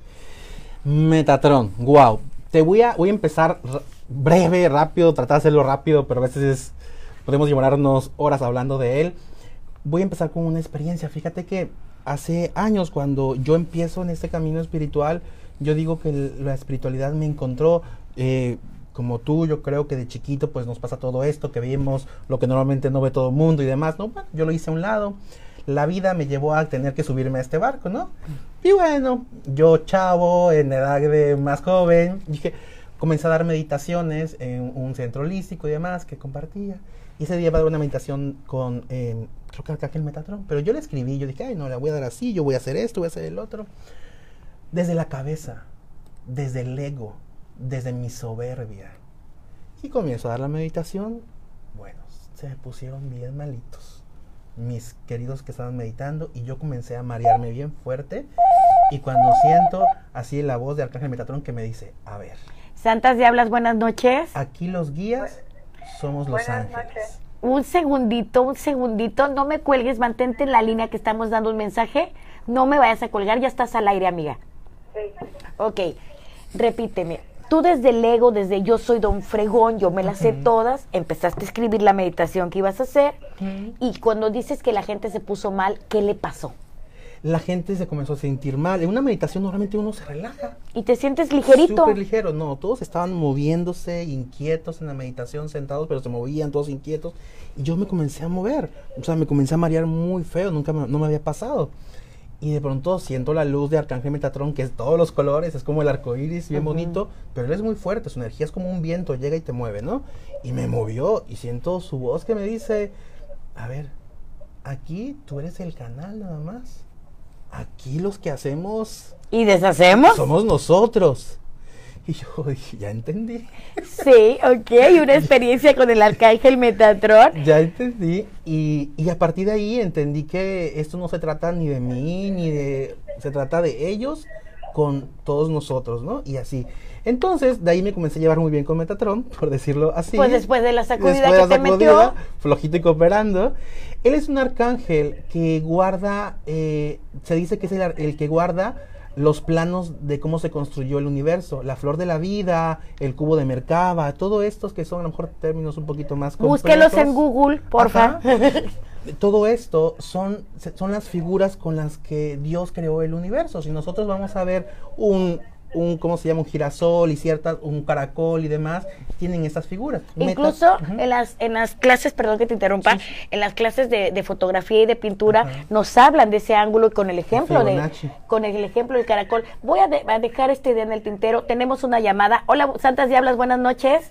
Metatron, wow. Te voy a, voy a empezar breve, rápido, tratar de hacerlo rápido, pero a veces es- podemos demorarnos horas hablando de él. Voy a empezar con una experiencia. Fíjate que hace años cuando yo empiezo en este camino espiritual, yo digo que la espiritualidad me encontró eh, como tú, yo creo que de chiquito pues nos pasa todo esto, que vemos lo que normalmente no ve todo el mundo y demás, ¿no? Bueno, yo lo hice a un lado. La vida me llevó a tener que subirme a este barco, ¿no? Y bueno, yo chavo, en edad de más joven, dije, comencé a dar meditaciones en un centro holístico y demás que compartía. Y ese día iba a dar una meditación con, eh, creo que Arcángel Metatron, pero yo le escribí, yo dije, ay, no, la voy a dar así, yo voy a hacer esto, voy a hacer el otro. Desde la cabeza, desde el ego, desde mi soberbia. Y comienzo a dar la meditación. Bueno, se pusieron bien malitos mis queridos que estaban meditando y yo comencé a marearme bien fuerte. Y cuando siento así la voz de Arcángel Metatron que me dice, a ver, Santas Diablas, buenas noches. aquí los guías somos los Buenas ángeles. noches. Un segundito, un segundito, no me cuelgues, mantente en la línea que estamos dando un mensaje. No me vayas a colgar, ya estás al aire, amiga. Sí. Ok, repíteme. Tú desde el ego, desde yo soy don fregón, yo me las sé todas, empezaste a escribir la meditación que ibas a hacer y cuando dices que la gente se puso mal, ¿qué le pasó? La gente se comenzó a sentir mal. En una meditación normalmente uno se relaja. Y te sientes ligerito. Súper ligero, no, todos estaban moviéndose, inquietos en la meditación, sentados, pero se movían todos inquietos. Y yo me comencé a mover, o sea, me comencé a marear muy feo, nunca me, no me había pasado. Y de pronto siento la luz de Arcángel Metatron, que es todos los colores, es como el arco iris, bien bonito, pero él es muy fuerte, su energía es como un viento, llega y te mueve, ¿no? Y me movió y siento su voz que me dice, a ver, aquí tú eres el canal nada más. Aquí los que hacemos ¿Y deshacemos? somos nosotros. Y yo dije, ya entendí, Sí, ok, una experiencia con el arcángel Metatron. ya entendí. Y, y a partir de ahí entendí que esto no se trata ni de mí, ni de... Se trata de ellos con todos nosotros, ¿no? Y así. Entonces, de ahí me comencé a llevar muy bien con Metatron, por decirlo así. Pues después de la sacudida Después de que la te sacudida, metió. flojito y cooperando. Él es un arcángel que guarda, eh, se dice que es el, el que guarda los planos de cómo se construyó el universo, la flor de la vida, el cubo de Merkaba, todo estos que son a lo mejor términos un poquito más Búsquelos en complejos. Google, porfa. Todo esto son, son las figuras con las que Dios creó el universo. Si nosotros vamos a ver un, un ¿cómo se llama? Un girasol y ciertas, un caracol y demás, tienen estas figuras. Incluso en las en las clases, perdón que te interrumpa, en las clases de, de fotografía y de pintura nos hablan de ese ángulo y con el ejemplo de con el ejemplo del caracol. Voy a, de- a dejar esta idea en el tintero. Tenemos una llamada. Hola, Santas Diablas, buenas noches.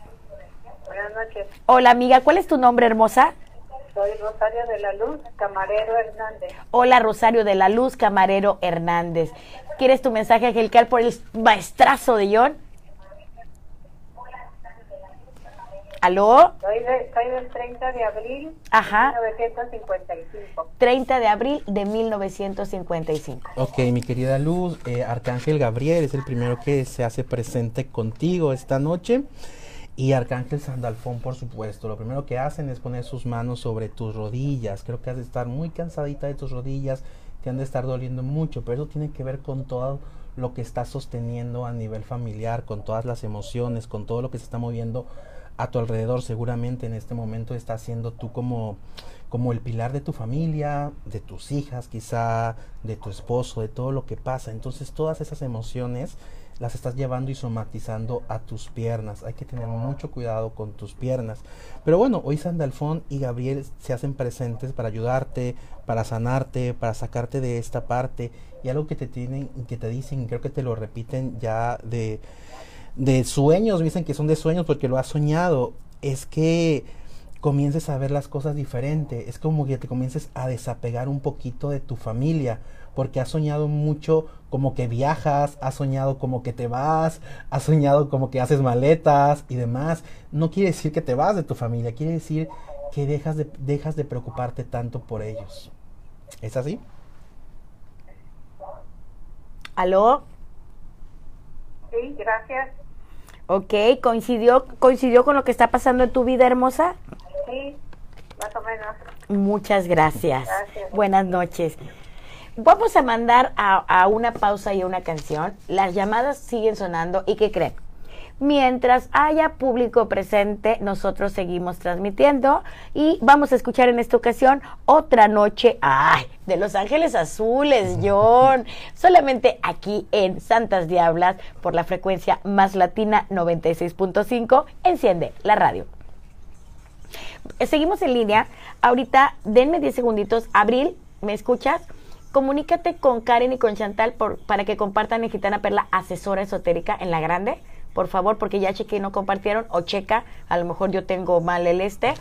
Buenas noches. Hola, amiga, ¿cuál es tu nombre, hermosa? Soy Rosario de la Luz, Camarero Hernández. Hola, Rosario de la Luz, Camarero Hernández. ¿Quieres tu mensaje angelical por el maestrazo de John? ¿Aló? Soy, de, soy del 30 de abril Ajá. de 1955. 30 de abril de 1955. Ok, mi querida Luz, eh, Arcángel Gabriel es el primero que se hace presente contigo esta noche. Y Arcángel Sandalfón, por supuesto. Lo primero que hacen es poner sus manos sobre tus rodillas. Creo que has de estar muy cansadita de tus rodillas, de estar doliendo mucho, pero eso tiene que ver con todo lo que estás sosteniendo a nivel familiar, con todas las emociones, con todo lo que se está moviendo a tu alrededor. Seguramente en este momento está siendo tú como, como el pilar de tu familia, de tus hijas quizá, de tu esposo, de todo lo que pasa. Entonces todas esas emociones las estás llevando y somatizando a tus piernas. Hay que tener mucho cuidado con tus piernas. Pero bueno, hoy Sandalfón y Gabriel se hacen presentes para ayudarte, para sanarte, para sacarte de esta parte. Y algo que te tienen, que te dicen, creo que te lo repiten ya de, de sueños, dicen que son de sueños porque lo has soñado, es que comiences a ver las cosas diferente. Es como que te comiences a desapegar un poquito de tu familia porque has soñado mucho como que viajas, has soñado como que te vas, has soñado como que haces maletas y demás. No quiere decir que te vas de tu familia, quiere decir que dejas de, dejas de preocuparte tanto por ellos. ¿Es así? ¿Aló? Sí, gracias. Ok, ¿coincidió, ¿coincidió con lo que está pasando en tu vida hermosa? Sí, más o menos. Muchas gracias. Gracias. Buenas noches. Vamos a mandar a, a una pausa y a una canción. Las llamadas siguen sonando y ¿qué creen? Mientras haya público presente, nosotros seguimos transmitiendo y vamos a escuchar en esta ocasión otra noche, ay, de Los Ángeles Azules, John, solamente aquí en Santas Diablas por la frecuencia más latina 96.5, enciende la radio. Seguimos en línea. Ahorita denme 10 segunditos. Abril, ¿me escuchas? Comunícate con Karen y con Chantal por, para que compartan en Gitana Perla asesora esotérica en la grande. Por favor, porque ya chequé y no compartieron. O checa, a lo mejor yo tengo mal el este.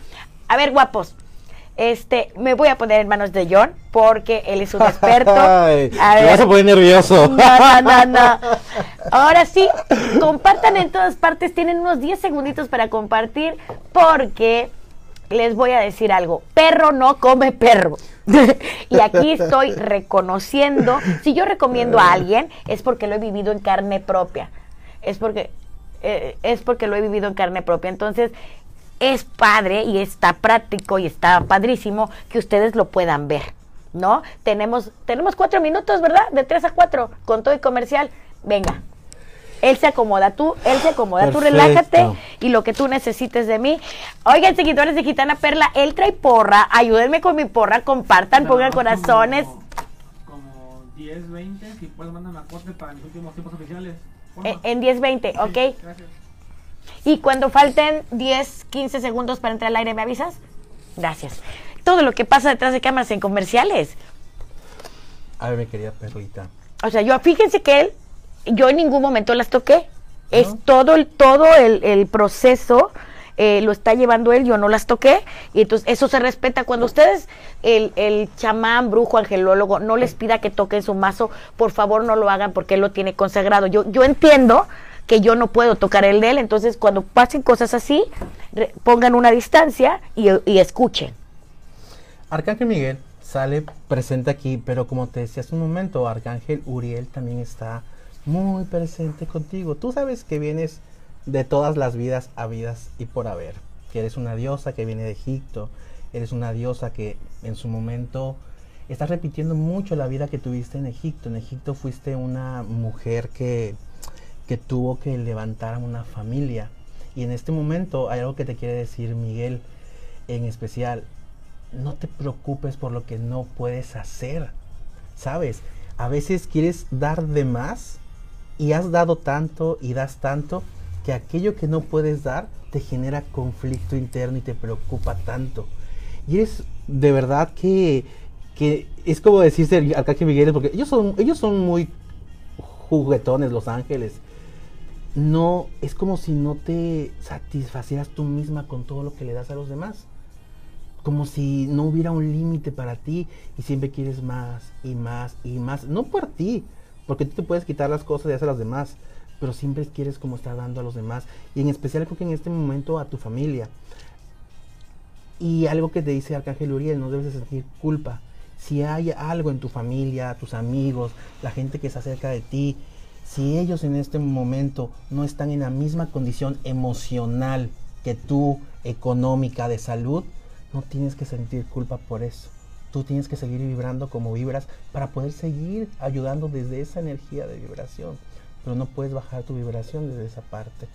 A ver, guapos. Este, me voy a poner en manos de John porque él es un experto. Ay, A me ver. vas a poner nervioso. No, no, no, no. Ahora sí, compartan en todas partes. Tienen unos 10 segunditos para compartir porque les voy a decir algo. Perro no come perro. y aquí estoy reconociendo. Si yo recomiendo a alguien es porque lo he vivido en carne propia. Es porque eh, es porque lo he vivido en carne propia. Entonces, es padre y está práctico y está padrísimo que ustedes lo puedan ver, ¿no? Tenemos, tenemos cuatro minutos, ¿verdad? De tres a cuatro, con todo y comercial. Venga. Él se acomoda, tú, él se acomoda, tú relájate y lo que tú necesites de mí. Oigan, seguidores de Gitana Perla, él trae porra, ayúdenme con mi porra, compartan, pongan corazones. Como 10, 20, si puedes mándame a corte para los últimos tiempos oficiales. En, Porfa. en 10, 20, Sí, ¿ok? Gracias. Y cuando falten 10, 15 segundos para entrar al aire, ¿me avisas? Gracias. Todo lo que pasa detrás de cámaras en comerciales. A ver, mi querida perlita. O sea, yo fíjense que él, yo en ningún momento las toqué. Es todo el, todo el, el proceso eh, lo está llevando él, yo no las toqué. Y entonces eso se respeta. Cuando ustedes, el, el chamán, brujo, angelólogo, no les pida que toquen su mazo, por favor no lo hagan porque él lo tiene consagrado. Yo, yo entiendo que yo no puedo tocar el de él, entonces cuando pasen cosas así, re- pongan una distancia y, y escuchen. Arcángel Miguel sale presente aquí, pero como te decía hace un momento, Arcángel Uriel también está muy presente contigo. Tú sabes que vienes de todas las vidas habidas y por haber. Que eres una diosa que viene de Egipto, eres una diosa que en su momento estás repitiendo mucho la vida que tuviste en Egipto. En Egipto fuiste una mujer que, que tuvo que levantar a una familia. Y en este momento hay algo que te quiere decir Miguel en especial. No te preocupes por lo que no puedes hacer. ¿Sabes? A veces quieres dar de más y has dado tanto y das tanto que aquello que no puedes dar te genera conflicto interno y te preocupa tanto. Y es de verdad que, que es como decirse al Arcángel Miguel, porque ellos son, ellos son muy juguetones, los ángeles. No, es como si no te satisfacieras tú misma con todo lo que le das a los demás. Como si no hubiera un límite para ti y siempre quieres más y más y más. No por ti, porque tú te puedes quitar las cosas y hacer a los demás, pero siempre quieres como estar dando a los demás. Y en especial creo que en este momento a tu familia. Y algo que te dice Arcángel Uriel, no debes de sentir culpa. Si hay algo en tu familia, tus amigos, la gente que se acerca de ti, si ellos en este momento no están en la misma condición emocional que tú, económica, de salud, no tienes que sentir culpa por eso. Tú tienes que seguir vibrando como vibras para poder seguir ayudando desde esa energía de vibración. Pero no puedes bajar tu vibración desde esa parte.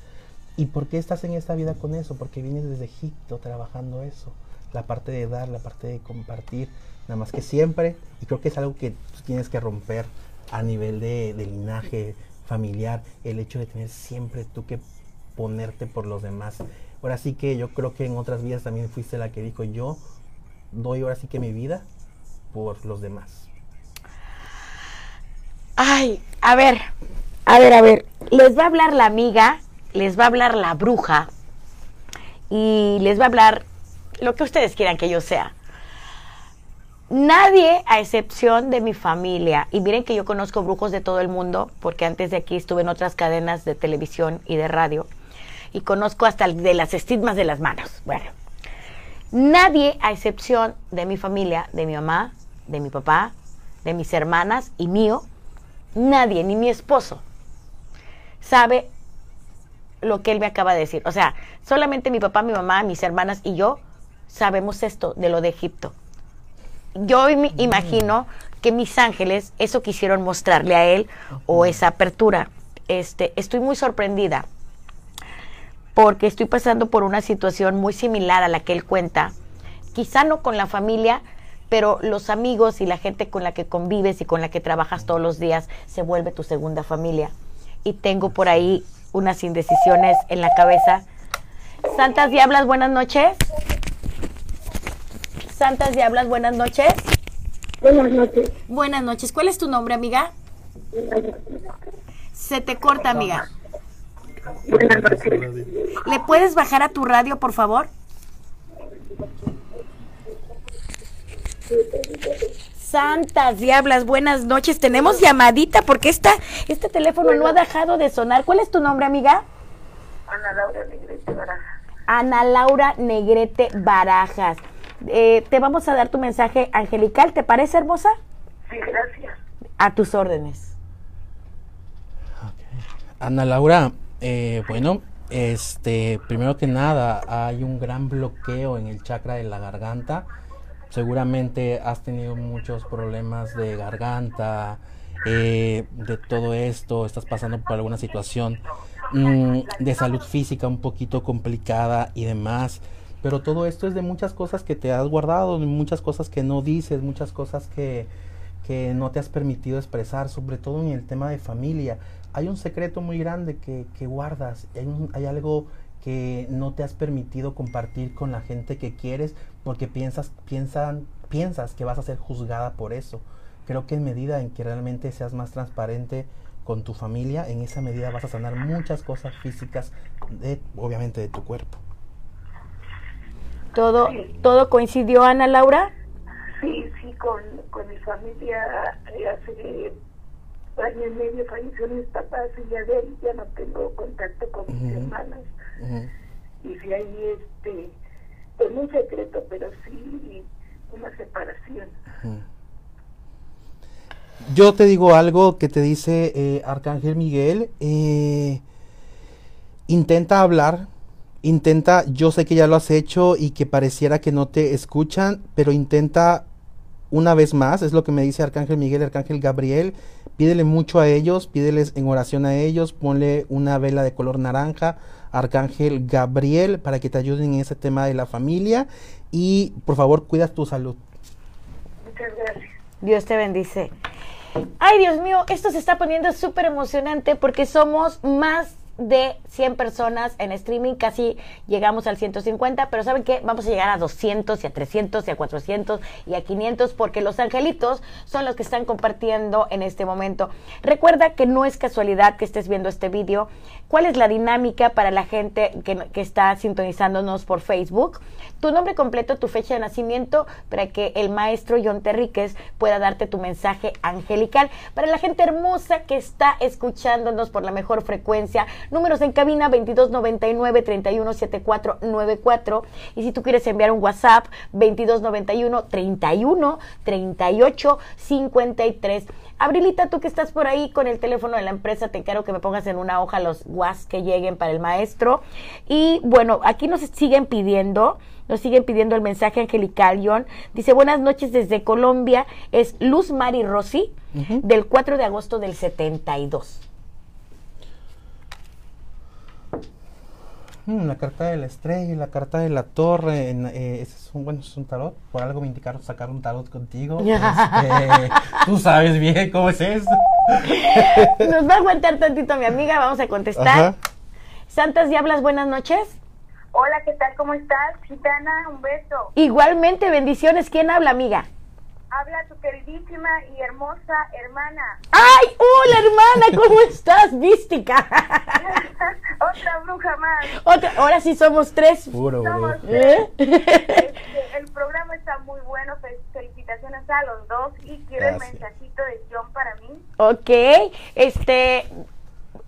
¿Y por qué estás en esta vida con eso? Porque vienes desde Egipto trabajando eso. la parte de dar, la parte de compartir, nada más que siempre, y creo que es algo que tú tienes que romper a nivel de, de linaje familiar, el hecho de tener siempre tú que ponerte por los demás. Ahora sí que yo creo que en otras vidas también fuiste la que dijo yo doy ahora sí que mi vida por los demás. Ay, a ver, a ver, a ver. Les va a hablar la amiga, les va a hablar la bruja y les va a hablar lo que ustedes quieran que yo sea. Nadie, a excepción de mi familia, y miren que yo conozco brujos de todo el mundo, porque antes de aquí estuve en otras cadenas de televisión y de radio, y conozco hasta de las estigmas de las manos. Bueno, nadie, a excepción de mi familia, de mi mamá, de mi papá, de mis hermanas y mío, nadie, ni mi esposo, sabe lo que él me acaba de decir. O sea, solamente mi papá, mi mamá, mis hermanas y yo sabemos esto de lo de Egipto. Yo me imagino que mis ángeles eso quisieron mostrarle a él o esa apertura. Este, estoy muy sorprendida porque estoy pasando por una situación muy similar a la que él cuenta. Quizá no con la familia, pero los amigos y la gente con la que convives y con la que trabajas todos los días se vuelve tu segunda familia. Y tengo por ahí unas indecisiones en la cabeza. Santas Diablas, buenas noches. Santas Diablas, buenas noches. Buenas noches. Buenas noches. ¿Cuál es tu nombre, amiga? Se te corta, amiga. Buenas noches. ¿Le puedes bajar a tu radio, por favor? Santas diablas, buenas noches. Tenemos llamadita porque esta, este teléfono no ha dejado de sonar. ¿Cuál es tu nombre, amiga? Ana Laura Negrete Baraja. Ana Laura Negrete Barajas. Eh, te vamos a dar tu mensaje angelical. ¿Te parece hermosa? Sí, gracias. A tus órdenes. Ana Laura, eh, bueno, este, primero que nada, hay un gran bloqueo en el chakra de la garganta. Seguramente has tenido muchos problemas de garganta, eh, de todo esto, estás pasando por alguna situación mm, de salud física un poquito complicada y demás. Pero todo esto es de muchas cosas que te has guardado, muchas cosas que no dices, muchas cosas que, que no te has permitido expresar, sobre todo en el tema de familia. Hay un secreto muy grande que, que guardas, hay, un- hay algo que no te has permitido compartir con la gente que quieres porque piensas, piensan, piensas que vas a ser juzgada por eso. Creo que en medida en que realmente seas más transparente con tu familia, en esa medida vas a sanar muchas cosas físicas, de, obviamente de tu cuerpo. ¿Todo, ¿Todo coincidió, Ana Laura? Sí, sí, con, con mi familia eh, hace año y medio fallecieron mis papás y ya de ahí ya no tengo contacto con mis Ujú. hermanas. Y sí hay este, pues un secreto, pero sí una separación. Yo te digo algo que te dice eh, Arcángel Miguel. eh, intenta hablar. Intenta, yo sé que ya lo has hecho y que pareciera que no te escuchan, pero intenta una vez más, es lo que me dice Arcángel Miguel, Arcángel Gabriel. Pídele mucho a ellos, pídeles en oración a ellos, ponle una vela de color naranja, Arcángel Gabriel, para que te ayuden en ese tema de la familia. Y por favor, cuida tu salud. Muchas gracias. Dios te bendice. Ay, Dios mío, esto se está poniendo súper emocionante porque somos más de 100 personas en streaming, casi llegamos al 150, pero ¿saben qué? Vamos a llegar a 200 y a 300 y a 400 y a 500 porque los angelitos son los que están compartiendo en este momento. Recuerda que no es casualidad que estés viendo este vídeo. ¿Cuál es la dinámica para la gente que, que está sintonizándonos por Facebook? Tu nombre completo, tu fecha de nacimiento, para que el maestro John Terríquez pueda darte tu mensaje angelical. Para la gente hermosa que está escuchándonos por la mejor frecuencia, números en cabina 2299-317494. Y si tú quieres enviar un WhatsApp, 2291-31-38-53. Abrilita, tú que estás por ahí con el teléfono de la empresa, te quiero que me pongas en una hoja los WhatsApp que lleguen para el maestro. Y bueno, aquí nos siguen pidiendo, nos siguen pidiendo el mensaje angelical, John. Dice, buenas noches desde Colombia. Es Luz Mari Rossi, del 4 de agosto del 72. La carta de la estrella y la carta de la torre. En, eh, ese es un, bueno, es un tarot. Por algo me indicaron sacar un tarot contigo. Este, tú sabes bien cómo es eso. Nos va a aguantar tantito mi amiga, vamos a contestar. Ajá. Santas Diablas, buenas noches. Hola, ¿qué tal? ¿Cómo estás? Gitana, un beso. Igualmente, bendiciones. ¿Quién habla, amiga? Habla tu queridísima y hermosa hermana. ¡Ay! ¡Hola, hermana! ¿Cómo estás? Mística. Otra bruja más. Otra, ahora sí somos tres. Puro, Somos bro. ¿Eh? Este, el programa está muy bueno. Fel- Felicitaciones a los dos. Y quiero el Gracias. mensajito de John para mí. Ok, este,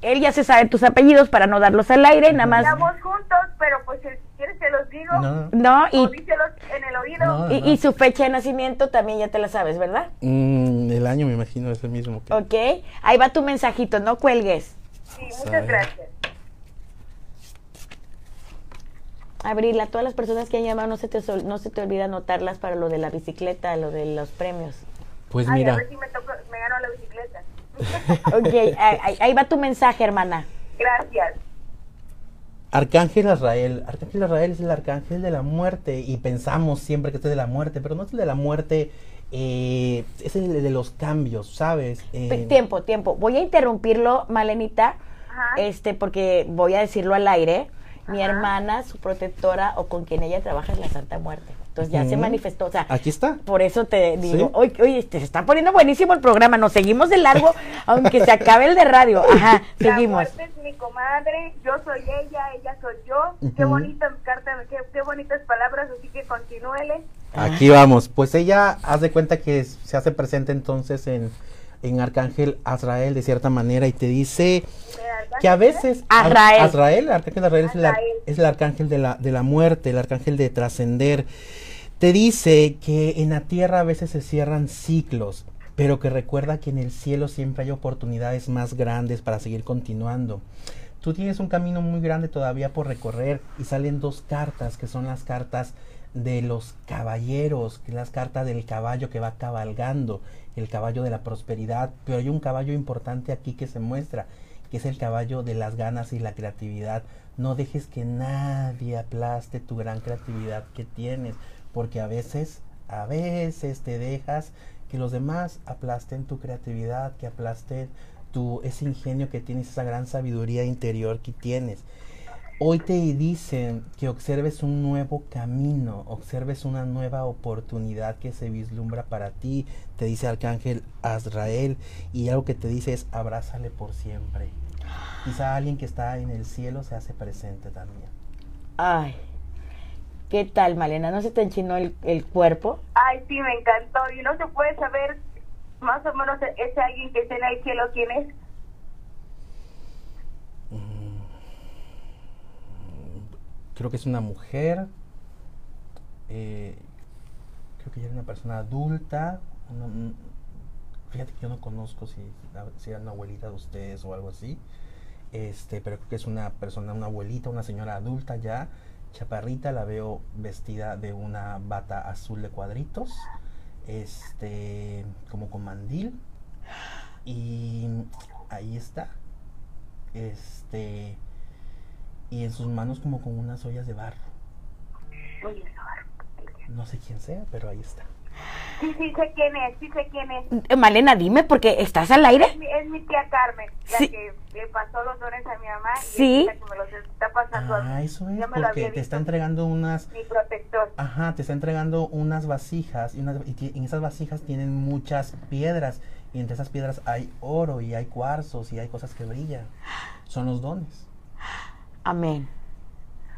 él ya se sabe tus apellidos para no darlos al aire, nada más. Estamos juntos, pero pues si te los digo. No, No, y, en el oído. No. y, y su fecha de nacimiento también ya te la sabes, ¿verdad? Mm, el año me imagino es el mismo que. Ok, ahí va tu mensajito, no cuelgues. Sí, muchas gracias. Abril, a todas las personas que han llamado no se te, sol- no se te olvida anotarlas para lo de la bicicleta, lo de los premios. Pues Ay, a mira, ver si me, toco, me gano la bicicleta. Ok, ahí, ahí va tu mensaje, hermana. Gracias. Arcángel Azrael. Arcángel Azrael es el arcángel de la muerte y pensamos siempre que este es de la muerte, pero no es el de la muerte, eh, es el de los cambios, ¿sabes? Eh, Tiempo, tiempo. Voy a interrumpirlo, Malenita, Ajá. este, porque voy a decirlo al aire. Mi Ajá. hermana, su protectora o con quien ella trabaja es la Santa Muerte. Entonces ya se Ujú. manifestó. O sea, Aquí está. por eso te digo, ¿Sí? oye, oye, este, se está poniendo buenísimo el programa. Nos seguimos de largo, aunque se acabe el de radio. Ajá, La seguimos. muerte es mi comadre, yo soy ella, ella soy yo. Qué Ujú. bonita carta, qué, qué bonitas palabras, así que continúele. Aquí vamos. Pues ella, haz de cuenta que se hace presente entonces en, en Arcángel Azrael de cierta manera y te dice que a veces Azrael. Azrael, el arcángel Azrael es el, Azrael. es el arcángel de la, de la muerte, el arcángel de trascender. Te dice que en la tierra a veces se cierran ciclos, pero que recuerda que en el cielo siempre hay oportunidades más grandes para seguir continuando. Tú tienes un camino muy grande todavía por recorrer y salen dos cartas que son las cartas de los caballeros, que es cartas del caballo que va cabalgando, el caballo de la prosperidad, pero hay un caballo importante aquí que se muestra, que es el caballo de las ganas y la creatividad. No dejes que nadie aplaste tu gran creatividad que tienes, porque a veces, a veces te dejas que los demás aplasten tu creatividad, que aplasten tu, ese ingenio que tienes, esa gran sabiduría interior que tienes. Hoy te dicen que observes un nuevo camino, observes una nueva oportunidad que se vislumbra para ti, te dice Arcángel Azrael, y algo que te dice es abrázale por siempre. Quizá alguien que está en el cielo se hace presente también. Ay, ¿qué tal, Malena? ¿No se te enchinó el, el cuerpo? Ay, sí, me encantó. Y no se puede saber más o menos ese alguien que está en el cielo quién es. Creo que es una mujer, eh, creo que ya era una persona adulta. una- un- fíjate que yo no conozco si, si era una abuelita de ustedes o algo así. Este, pero creo que es una persona, una abuelita, una señora adulta ya, chaparrita, la veo vestida de una bata azul de cuadritos, este, como con mandil, y ahí está, este, y en sus manos como con unas ollas de barro. Oye, no. No sé quién sea, pero ahí está. Sí, sí, sé quién es, sí sé quién es. Eh, Malena, dime, porque estás al aire. Es mi, es mi tía Carmen, la Sí. que le pasó los dones a mi mamá y Sí. es la que me los está pasando a mí. Ah, eso es, me porque te está entregando unas Mi protector. Ajá, te está entregando unas vasijas y, unas- y en esas vasijas tienen muchas piedras y entre esas piedras hay oro y hay cuarzos y hay cosas que brillan. Son los dones. Amén.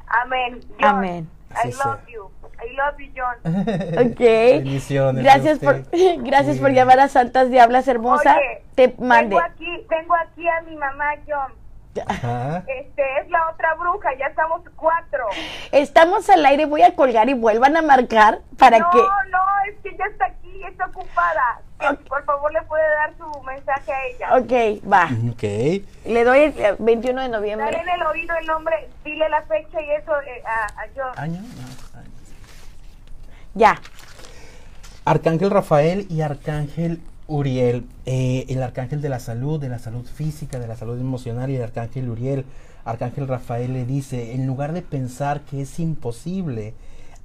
Amén. Amén. I Así love sea. you. I love you, John. Ok. Bendiciones. Gracias de por, gracias por llamar a Santas Diablas Hermosa. Oye, Te mande. Tengo aquí, tengo aquí a mi mamá, John. Ajá. Este es la otra bruja, ya estamos cuatro. Estamos al aire, voy a colgar y vuelvan a marcar para no, que... no, es que ya está aquí, está ocupada. Que, Ok. Por favor, le puede dar su mensaje a ella. Ok, va. Ok. Le doy el eh, 21 de Dale noviembre. en el oído el nombre, dile la fecha y eso eh, a, a John. Año. no, año. Ya. Arcángel Rafael y Arcángel Uriel, eh, el arcángel de la salud, de la salud física, de la salud emocional y el arcángel Uriel, arcángel Rafael le dice, en lugar de pensar que es imposible,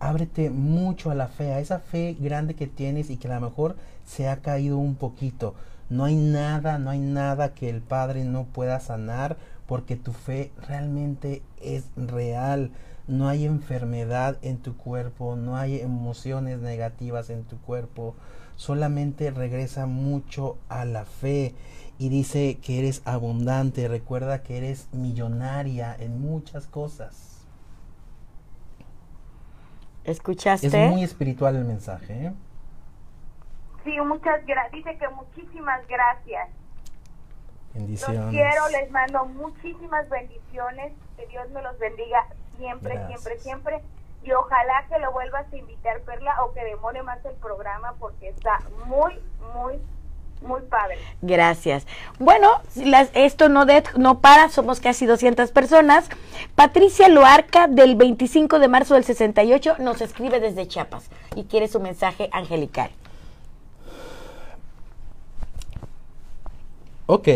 ábrete mucho a la fe, a esa fe grande que tienes y que a lo mejor se ha caído un poquito. No hay nada, no hay nada que el Padre no pueda sanar porque tu fe realmente es real. No hay enfermedad en tu cuerpo, no hay emociones negativas en tu cuerpo. Solamente regresa mucho a la fe y dice que eres abundante. Recuerda que eres millonaria en muchas cosas. ¿Escuchaste? Es muy espiritual el mensaje. ¿eh? Sí, muchas gracias. Dice que muchísimas gracias. Bendiciones. Los quiero, les mando muchísimas bendiciones. Que Dios me los bendiga siempre, Gracias. siempre, siempre. Y ojalá que lo vuelvas a invitar, Perla, o que demore más el programa porque está muy, muy, muy padre. Gracias. Bueno, las- esto no, de- no para, somos casi 200 personas. Patricia Loarca, del 25 de marzo del 68, nos escribe desde Chiapas y quiere su mensaje angelical. Ok.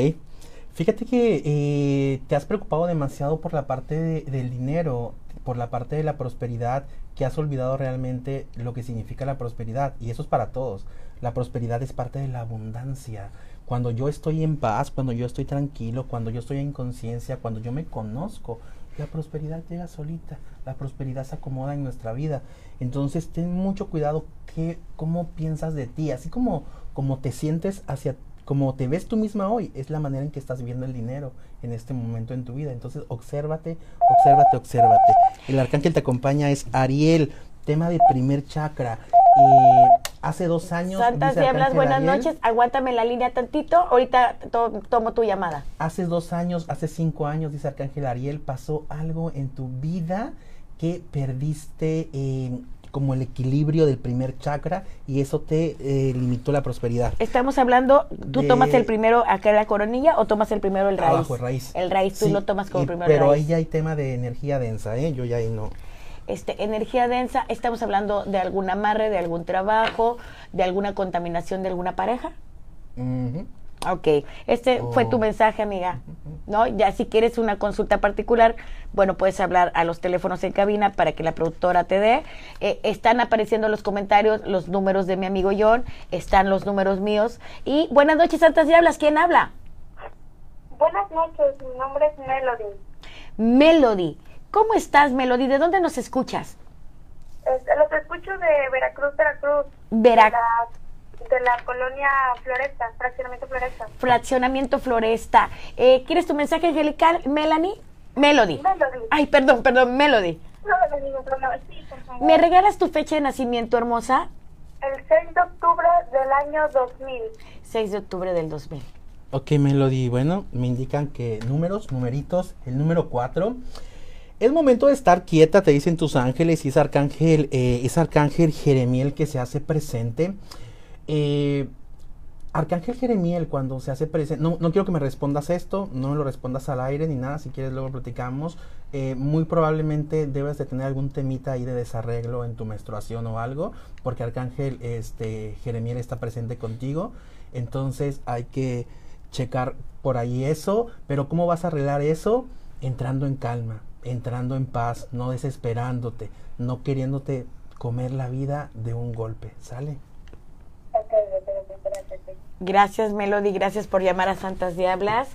Fíjate que eh, te has preocupado demasiado por la parte de- del dinero, por la parte de la prosperidad, que has olvidado realmente lo que significa la prosperidad. Y eso es para todos. La prosperidad es parte de la abundancia. Cuando yo estoy en paz, cuando yo estoy tranquilo, cuando yo estoy en conciencia, cuando yo me conozco, la prosperidad llega solita. La prosperidad se acomoda en nuestra vida. Entonces ten mucho cuidado que, cómo piensas de ti, así como, como te sientes hacia como te ves tú misma hoy, es la manera en que estás viendo el dinero en este momento en tu vida. Entonces, obsérvate, obsérvate, obsérvate. El arcángel te acompaña es Ariel, tema de primer chakra. Eh, hace dos años. Santas Diablas, Arcángel buenas Ariel, noches. Aguántame la línea tantito. Ahorita to- tomo tu llamada. Hace dos años, hace cinco años, dice Arcángel Ariel, pasó algo en tu vida que perdiste eh, como el equilibrio del primer chakra y eso te eh, limitó la prosperidad. Estamos hablando, ¿tú De- tomas el primero acá la coronilla o tomas el primero el raíz? Abajo, el raíz. El raíz, tú Sí, lo tomas como y- primero Pero raíz. ahí ya hay tema de energía densa, ¿eh? Yo ya ahí no. Este, energía densa, estamos hablando de algún amarre, de algún trabajo, de alguna contaminación de alguna pareja. Ujú. Ok, este fue tu Oh. mensaje, amiga. ¿No? Ya si quieres una consulta particular, bueno, puedes hablar a los teléfonos en cabina para que la productora te dé. Eh, están apareciendo en los comentarios los números de mi amigo John, están los números míos. Y buenas noches, Santas Diablas, ¿quién habla? Buenas noches, mi nombre es Melody. Melody. ¿Cómo estás, Melody? ¿De dónde nos escuchas? Este, los escucho de Veracruz, Veracruz. Vera- De la, colonia Floresta, fraccionamiento Floresta. Fraccionamiento Floresta. Eh, ¿Quieres tu mensaje angelical, Melanie? Melody. Melody. Ay, perdón, perdón, Melody. No, no, ningún problema. Sí, por favor. ¿Me regalas tu fecha de nacimiento, hermosa? El 6 de octubre del año 2000. 6 de octubre del 2000. Ok, Melody, bueno, me indican que números, numeritos, el número 4. Es momento de estar quieta, te dicen tus ángeles, y es arcángel, eh, es arcángel Jeremiel que se hace presente. Eh, arcángel Jeremiel, cuando se hace presente, no, no quiero que me respondas esto, no lo respondas al aire ni nada, si quieres luego platicamos. Eh, muy probablemente debes de tener algún temita ahí de desarreglo en tu menstruación o algo, porque arcángel este, Jeremiel está presente contigo. Entonces hay que checar por ahí eso, pero ¿cómo vas a arreglar eso? Entrando en calma, entrando en paz, no desesperándote, no queriéndote comer la vida de un golpe, ¿sale? Gracias. Melody. Gracias por llamar a Santas Diablas.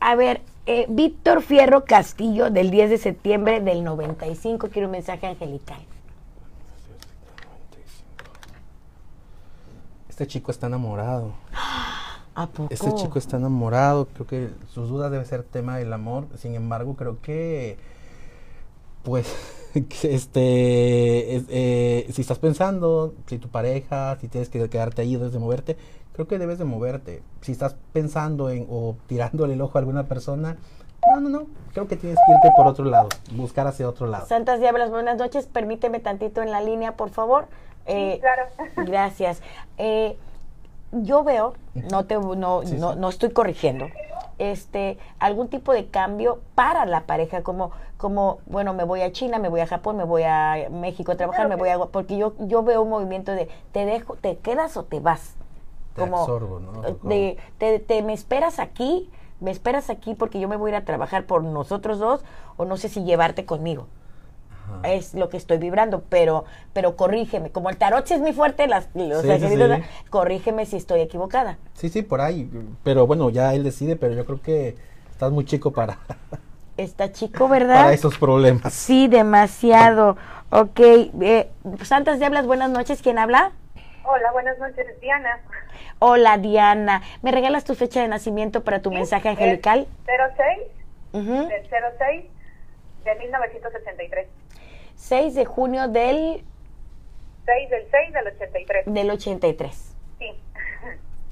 A ver, eh, Víctor Fierro Castillo, del 10 de septiembre del 95, quiere un mensaje angelical. Este chico está enamorado. ¿A poco? Este chico está enamorado. Creo que sus dudas debe ser tema del amor. Sin embargo, creo que, pues, este, es- eh, si estás pensando, si tu pareja, si tienes que quedarte ahí, debes de moverte. Creo que debes de moverte. Si estás pensando en o tirándole el ojo a alguna persona, no, no, no. Creo que tienes que irte por otro lado, buscar hacia otro lado. Santas Diablas, buenas noches. Permíteme tantito en la línea, por favor. Eh, claro. Gracias. Eh, yo veo, no te no, Sí, no, sí. no estoy corrigiendo, este, algún tipo de cambio para la pareja, como, como, bueno, me voy a China, me voy a Japón, me voy a México a trabajar, me voy a porque yo, yo veo un movimiento de te dejo, te quedas o te vas. Te como absorbo, ¿no? eh, de te, te me esperas aquí, me esperas aquí porque yo me voy a ir a trabajar por nosotros dos o no sé si llevarte conmigo. Ajá. Es lo que estoy vibrando, pero pero corrígeme, como el tarot sí es muy fuerte, las los Sí, sí, angelitos, sí. corrígeme si estoy equivocada. Sí, sí, por ahí. Pero bueno, ya él decide, pero yo creo que estás muy chico para, Está chico, ¿verdad? para esos problemas. Sí, demasiado. Ok, eh, Santas Diablas, buenas noches. ¿Quién habla? Hola, buenas noches, Diana. Hola, Diana. ¿Me regalas tu fecha de nacimiento para tu mensaje angelical? 06 Ujú. del 06 de 1983. 6 de junio del, 6 del 6 del 83. del 83. Sí.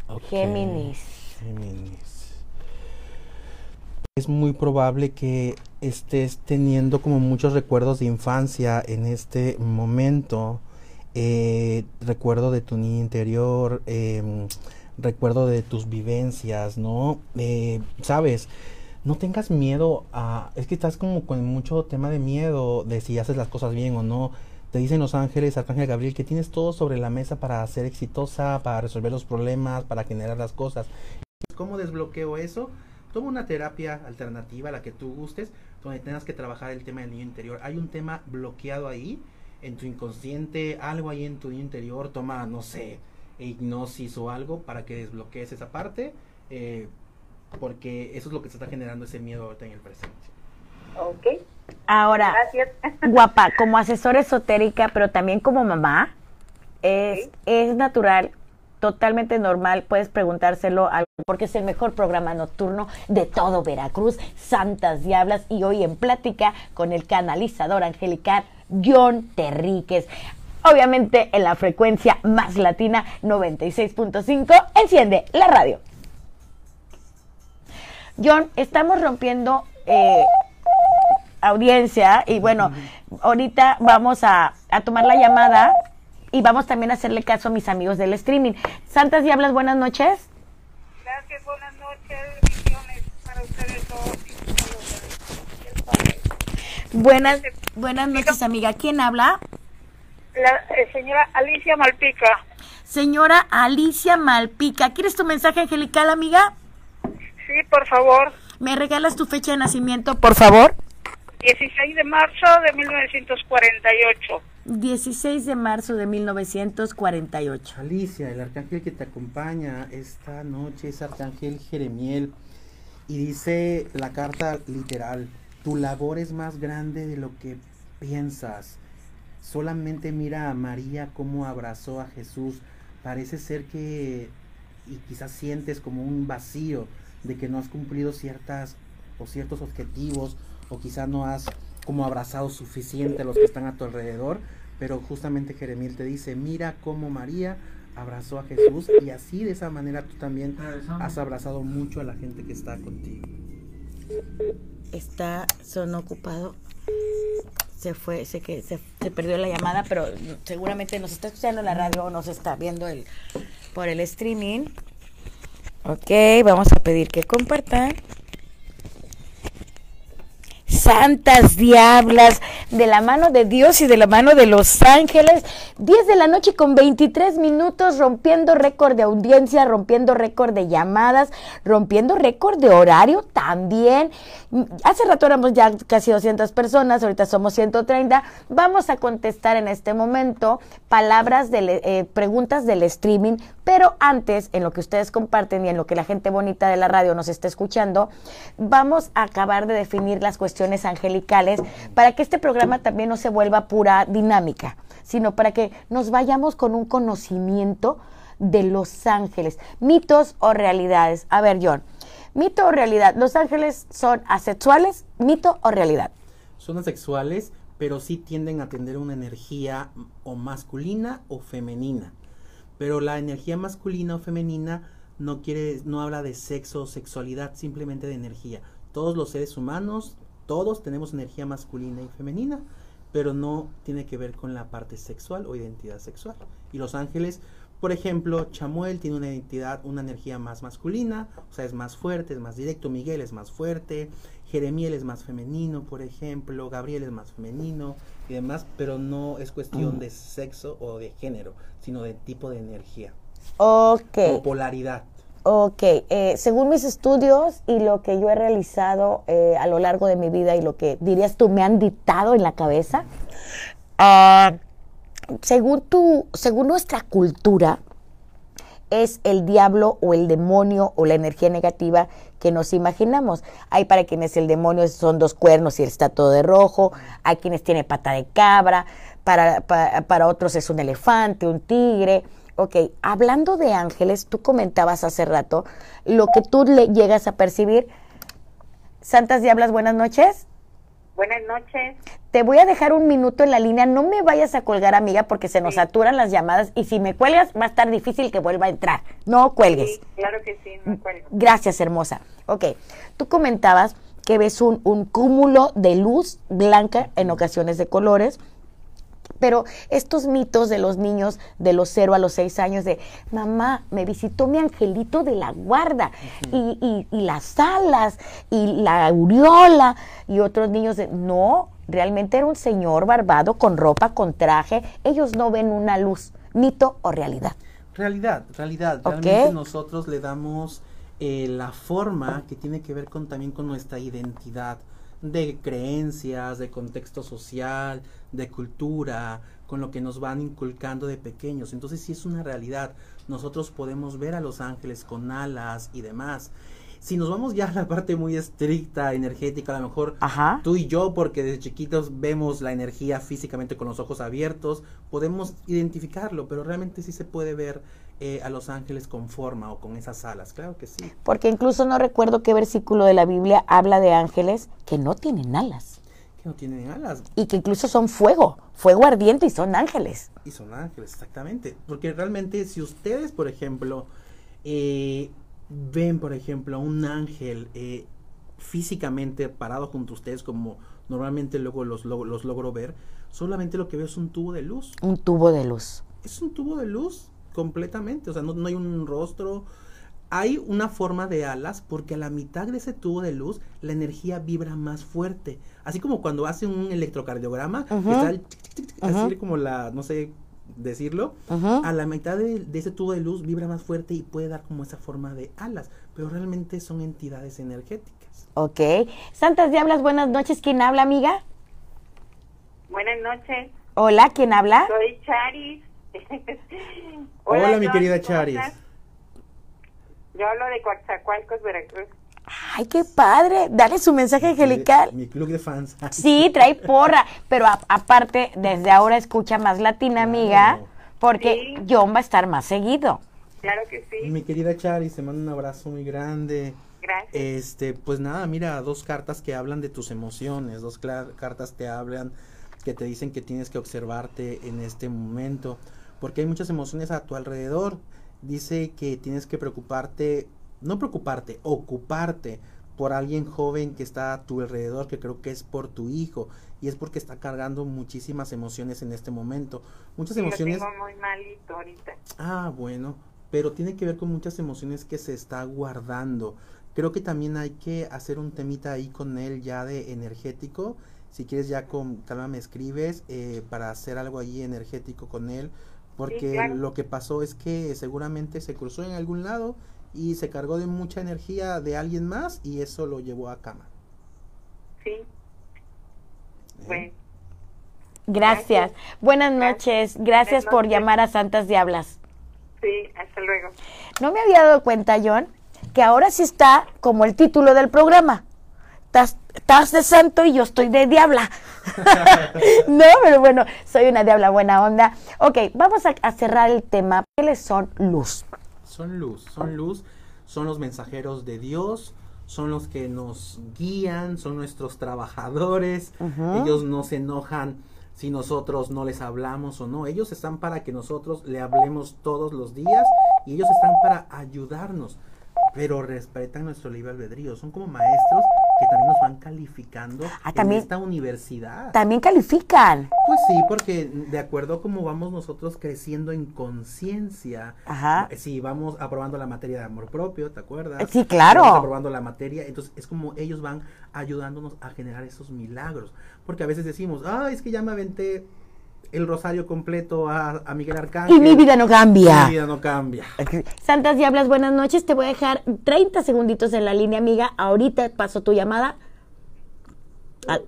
Ok, Géminis. Géminis. Es muy probable que estés teniendo como muchos recuerdos de infancia en este momento. Eh, recuerdo de tu niño interior, em, recuerdo de tus vivencias, ¿no? Eh, Sabes, no tengas miedo a... Es que estás como con mucho tema de miedo de si haces las cosas bien o no. Te dicen los ángeles, Arcángel Gabriel, que tienes todo sobre la mesa para ser exitosa, para resolver los problemas, para generar las cosas. ¿Cómo desbloqueo eso? Toma una terapia alternativa, la que tú gustes, donde tengas que trabajar el tema del niño interior. Hay un tema bloqueado ahí, en tu inconsciente, algo ahí en tu niño interior. Toma, no sé, hipnosis o algo para que desbloquees esa parte, eh, porque eso es lo que se está generando ese miedo ahorita en el presente. Ok, Ahora, gracias. guapa, como asesora esotérica, pero también como mamá, es, natural, totalmente normal, puedes preguntárselo al- porque es el mejor programa nocturno de todo Veracruz, Santas Diablas, y hoy en plática con el canalizador angelical John Terríquez. Obviamente en la frecuencia más latina 96.5, enciende la radio. John, estamos rompiendo eh, audiencia y bueno, ahorita vamos a, a tomar la llamada y vamos también a hacerle caso a mis amigos del streaming. Santas Diablas, buenas noches. Gracias, buenas noches, bendiciones para ustedes todos y para los del Padre. Buenas, buenas noches, amiga. ¿Quién habla? La eh, señora Alicia Malpica. Señora Alicia Malpica. ¿Quieres tu mensaje angelical, amiga? Sí, por favor. ¿Me regalas tu fecha de nacimiento, por favor? 16 de marzo de 1948. 16 de marzo de 1948. Alicia, el arcángel que te acompaña esta noche es Arcángel Jeremiel y dice la carta literal, tu labor es más grande de lo que piensas. Solamente mira a María cómo abrazó a Jesús. Parece ser que y quizás sientes como un vacío de que no has cumplido ciertas o ciertos objetivos o quizás no has como abrazado suficiente a los que están a tu alrededor, pero justamente Jeremiel te dice, mira cómo María abrazó a Jesús y así de esa manera tú también Regresamos. has abrazado mucho a la gente que está contigo. Está son ocupado. Se fue, sé que se, se perdió la llamada, pero seguramente nos está escuchando en la radio o nos está viendo el, por el streaming. Ok, vamos a pedir que compartan. Santas diablas, de la mano de Dios y de la mano de los ángeles. 10 de la noche con 23 minutos, rompiendo récord de audiencia, rompiendo récord de llamadas, rompiendo récord de horario también. Hace rato éramos ya casi 200 personas, ahorita somos 130. Vamos a contestar en este momento palabras, de, eh, preguntas del streaming, pero antes, en lo que ustedes comparten y en lo que la gente bonita de la radio nos está escuchando, vamos a acabar de definir las cuestiones angelicales para que este programa también no se vuelva pura dinámica, sino para que nos vayamos con un conocimiento de los ángeles, mitos o realidades. A ver, John, mito o realidad, ¿los ángeles son asexuales, mito o realidad? Son asexuales, pero sí tienden a tener una energía o masculina o femenina. Pero la energía masculina o femenina no quiere, no habla de sexo o sexualidad, simplemente de energía. Todos los seres humanos, todos tenemos energía masculina y femenina, pero no tiene que ver con la parte sexual o identidad sexual. Y los ángeles, por ejemplo, Chamuel tiene una identidad, una energía más masculina, o sea, es más fuerte, es más directo, Miguel es más fuerte, Jeremiel es más femenino, por ejemplo, Gabriel es más femenino y demás, pero no es cuestión de sexo o de género, sino de tipo de energía. Ok. Como polaridad. Ok, eh, según mis estudios y lo que yo he realizado eh, a lo largo de mi vida y lo que dirías tú me han dictado en la cabeza, ah, según tu, según nuestra cultura, es el diablo o el demonio o la energía negativa que nos imaginamos. Hay para quienes el demonio son dos cuernos y está todo de rojo, hay quienes tiene pata de cabra, para, pa- para otros es un elefante, un tigre. Ok, hablando de ángeles, tú comentabas hace rato lo que tú le llegas a percibir. Santas Diablas, buenas noches. Buenas noches. Te voy a dejar un minuto en la línea. No me vayas a colgar, amiga, porque se nos saturan las llamadas y si me cuelgas va a estar difícil que vuelva a entrar. No cuelgues. Sí, claro que sí, me acuerdo. Gracias, hermosa. Ok, tú comentabas que ves un, un cúmulo de luz blanca, en ocasiones de colores, pero estos mitos de los niños de los 0 a los 6 años de, mamá, me visitó mi angelito de la guarda, y, y- y las alas, y la aureola, y otros niños de, no, realmente era un señor barbado con ropa, con traje, ellos no ven una luz, mito o realidad. Realidad, realidad. Realmente nosotros le damos eh, la forma que tiene que ver con también con nuestra identidad de creencias, de contexto social, de cultura, con lo que nos van inculcando de pequeños. Entonces sí es una realidad. Nosotros podemos ver a los ángeles con alas y demás. Si nos vamos ya a la parte muy estricta, energética, a lo mejor Ajá. tú y yo, porque desde chiquitos vemos la energía físicamente con los ojos abiertos, podemos identificarlo, pero realmente sí se puede ver eh, a los ángeles con forma o con esas alas, claro que sí. Porque incluso no recuerdo qué versículo de la Biblia habla de ángeles que no tienen alas Que no tienen alas y que incluso son fuego, fuego ardiente y son ángeles. y son ángeles, exactamente. Porque realmente si ustedes, por ejemplo, eh, ven, por ejemplo, a un ángel eh, físicamente parado junto a ustedes, como normalmente luego los, lo- los logro ver, solamente lo que veo es un tubo de luz. Un tubo de luz. es un tubo de luz completamente, o sea, no, no hay un rostro. Hay una forma de alas porque a la mitad de ese tubo de luz la energía vibra más fuerte. Así como cuando hace un electrocardiograma, que está el tic, tic, tic, así como la, no sé decirlo, a la mitad de, de ese tubo de luz vibra más fuerte y puede dar como esa forma de alas, pero realmente son entidades energéticas. Ok. Santas Diablas, buenas noches. ¿Quién habla, amiga? Buenas noches. Hola, ¿quién habla? Soy Charis. Hola, mi John, querida ¿cómo Charis. estás? Yo hablo de Coatzacoalcos, Veracruz. Ay, qué padre. Dale su mensaje angelical. Mi club de fans. Sí, trae porra, pero a- aparte, desde ahora escucha más latina, amiga, porque Sí. John va a estar más seguido. Claro que sí. Mi querida Chari, te mando un abrazo muy grande. Gracias. Este, pues nada, mira, dos cartas que hablan de tus emociones, dos cartas te hablan que te dicen que tienes que observarte en este momento, porque hay muchas emociones a tu alrededor. Dice que tienes que preocuparte, no preocuparte, ocuparte por alguien joven que está a tu alrededor, que creo que es por tu hijo, y es porque está cargando muchísimas emociones en este momento. Muchas Sí, lo emociones tengo muy malito ahorita. Ah, bueno, pero tiene que ver con muchas emociones que se está guardando. Creo que también hay que hacer un temita ahí con él ya de energético. Si quieres ya con calma me escribes eh, para hacer algo ahí energético con él. Porque claro. lo que pasó es que seguramente se cruzó en algún lado y se cargó de mucha energía de alguien más y eso lo llevó a cama. Sí. ¿eh? Bueno, Gracias. Buenas noches. Gracias por noches. llamar a Santas Diablas. sí, hasta luego. No me había dado cuenta, John, que ahora sí está como el título del programa. Estás, de santo y yo estoy de diabla. no, pero bueno, soy una diabla buena onda. Ok, vamos a, a cerrar el tema. ¿Qué les son luz? Son luz, son luz, son los mensajeros de Dios, son los que nos guían, son nuestros trabajadores, ellos no se enojan si nosotros no les hablamos o no, ellos están para que nosotros le hablemos todos los días y ellos están para ayudarnos, pero respetan nuestro libre albedrío, son como maestros que también nos van calificando Ah, en también- esta universidad. También califican. Pues sí, porque de acuerdo a cómo vamos nosotros creciendo en conciencia, eh, si vamos aprobando la materia de amor propio, ¿te acuerdas? Sí, claro. Vamos aprobando la materia, entonces es como ellos van ayudándonos a generar esos milagros, porque a veces decimos, ah, es que ya me aventé el rosario completo a, a Miguel Arcángel. Y mi vida no cambia. Mi vida no cambia. Santas Diablas, buenas noches. Te voy a dejar 30 segunditos en la línea, amiga. Ahorita paso tu llamada. Ah,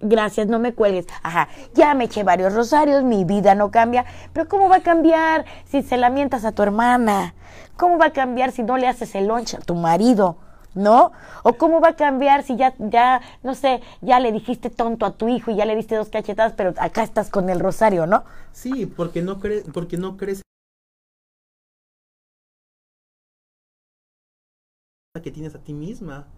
gracias, no me cuelgues. Ajá, ya me eché varios rosarios, mi vida no cambia. Pero ¿cómo va a cambiar si se la mientas a tu hermana? ¿Cómo va a cambiar si no le haces el lunch a tu marido? ¿No? ¿O cómo va a cambiar si ya, ya, no sé, ya le dijiste tonto a tu hijo y ya le diste dos cachetadas, pero acá estás con el rosario, ¿no? Sí, porque no crees, porque no crees que tienes a ti misma.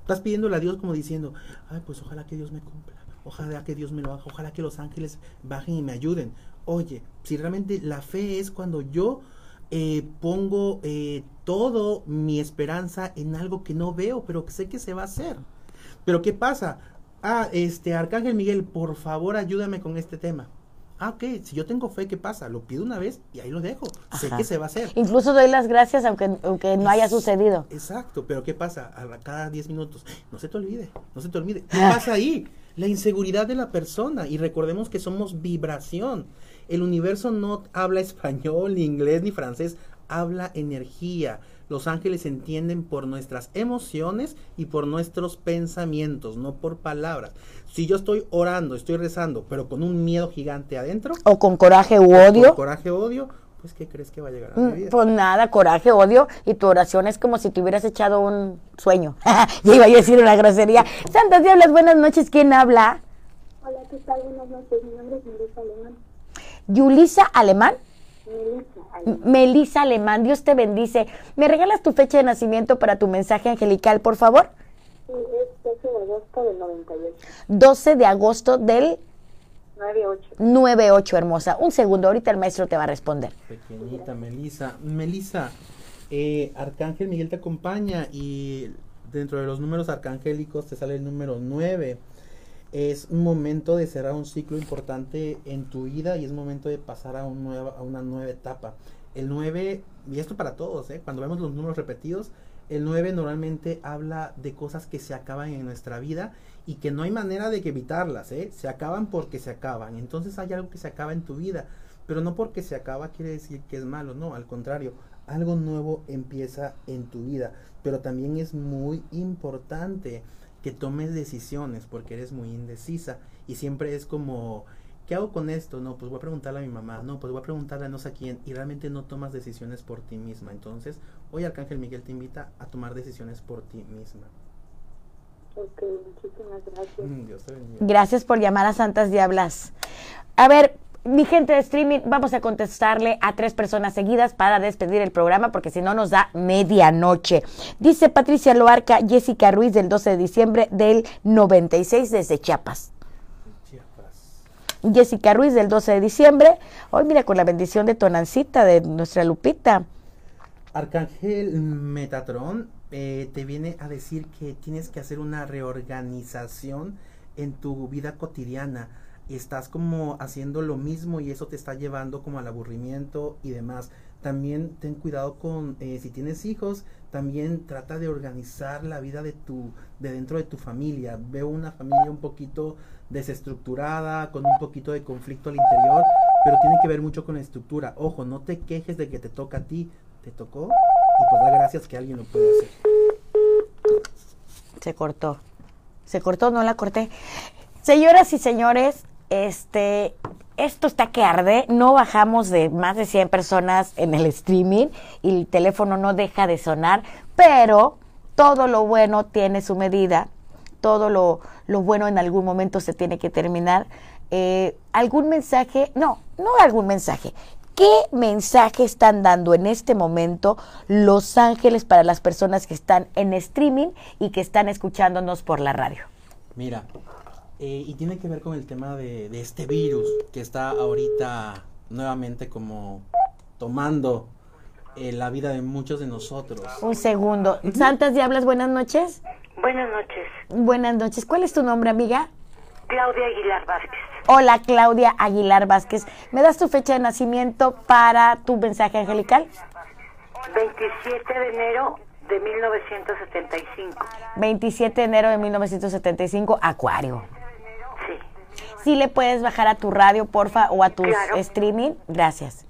Estás pidiéndole a Dios como diciendo, ay, pues ojalá que Dios me cumpla, ojalá que Dios me lo haga, ojalá que los ángeles bajen y me ayuden. Oye, si realmente la fe es cuando yo eh, pongo eh, todo mi esperanza en algo que no veo, pero que sé que se va a hacer. Pero ¿qué pasa? Ah, este, Arcángel Miguel, por favor ayúdame con este tema. Ah, ok, si yo tengo fe, ¿qué pasa? Lo pido una vez y ahí lo dejo. Sé que se va a hacer. Incluso doy las gracias aunque, aunque no haya sucedido. Exacto, pero ¿qué pasa? A cada 10 minutos, no se te olvide, no se te olvide. ¿Qué pasa ahí? La inseguridad de la persona. Y recordemos que somos vibración. El universo no habla español, ni inglés, ni francés, habla energía. Los ángeles entienden por nuestras emociones y por nuestros pensamientos, no por palabras. Si yo estoy orando, estoy rezando, pero con un miedo gigante adentro, O con coraje u odio. coraje, odio, pues ¿qué crees que va a llegar a mi Mm, vida? Pues nada, coraje, odio, y tu oración es como si te hubieras echado un sueño. ya iba yo a decir una grosería. Santas Diablas, buenas noches, ¿quién habla? Hola, ¿qué tal? Buenas noches. Mi nombre es Melissa Alemán. Yulisa Alemán. Melissa Alemán. M- Melisa Alemán, Dios te bendice. ¿Me regalas tu fecha de nacimiento para tu mensaje angelical, por favor? Sí, es 12 de agosto del 98. 12 de agosto del 98. 98, hermosa. Un segundo, ahorita el maestro te va a responder. Pequeñita Melisa. Melisa, eh, Arcángel Miguel te acompaña y dentro de los números arcangélicos te sale el número 9. Es un momento de cerrar un ciclo importante en tu vida y es momento de pasar a, un nueva, a una nueva etapa. El 9, y esto para todos, ¿eh? cuando vemos los números repetidos, el 9 normalmente habla de cosas que se acaban en nuestra vida y que no hay manera de que evitarlas, ¿eh? Se acaban porque se acaban. Entonces hay algo que se acaba en tu vida, pero no porque se acaba quiere decir que es malo, no, al contrario, algo nuevo empieza en tu vida, pero también es muy importante que tomes decisiones porque eres muy indecisa y siempre es como ¿Qué hago con esto? No, pues voy a preguntarle a mi mamá. No, pues voy a preguntarle a no sé a quién. Y realmente no tomas decisiones por ti misma. Entonces, hoy Arcángel Miguel te invita a tomar decisiones por ti misma. Ok, muchísimas gracias. Mm, Dios te bendiga. Gracias por llamar a Santas Diablas. A ver, mi gente de streaming, vamos a contestarle a tres personas seguidas para despedir el programa porque si no nos da medianoche. Dice Patricia Loarca, Jessica Ruiz del 12 de diciembre del 96 desde Chiapas. Chiapas. Jessica Ruiz del 12 de diciembre. Hoy mira con la bendición de Tonancita, de nuestra Lupita. Arcángel Metatron eh, te viene a decir que tienes que hacer una reorganización en tu vida cotidiana. Estás como haciendo lo mismo y eso te está llevando como al aburrimiento y demás. También ten cuidado con eh, si tienes hijos, también trata de organizar la vida de tu de dentro de tu familia. Veo una familia un poquito desestructurada, con un poquito de conflicto al interior, pero tiene que ver mucho con la estructura. Ojo, no te quejes de que te toca a ti, te tocó y pues da gracias que alguien lo puede hacer. Se cortó. Se cortó, no la corté. Señoras y señores, este, esto está que arde. No bajamos de más de 100 personas en el streaming y el teléfono no deja de sonar, pero todo lo bueno tiene su medida. Todo lo, lo bueno en algún momento se tiene que terminar. Eh, ¿Algún mensaje? No, no algún mensaje. ¿Qué mensaje están dando en este momento Los Ángeles para las personas que están en streaming y que están escuchándonos por la radio? Mira, eh, y tiene que ver con el tema de, de este virus que está ahorita nuevamente como tomando eh, la vida de muchos de nosotros. Un segundo. Santas Diablas, buenas noches. Buenas noches. Buenas noches. ¿Cuál es tu nombre, amiga? Claudia Aguilar Vázquez. Hola, Claudia Aguilar Vázquez. ¿Me das tu fecha de nacimiento para tu mensaje angelical? 27 de enero de 1975. 27 de enero de 1975, Acuario. Si le puedes bajar a tu radio, porfa, o a tu Claro. streaming. Gracias.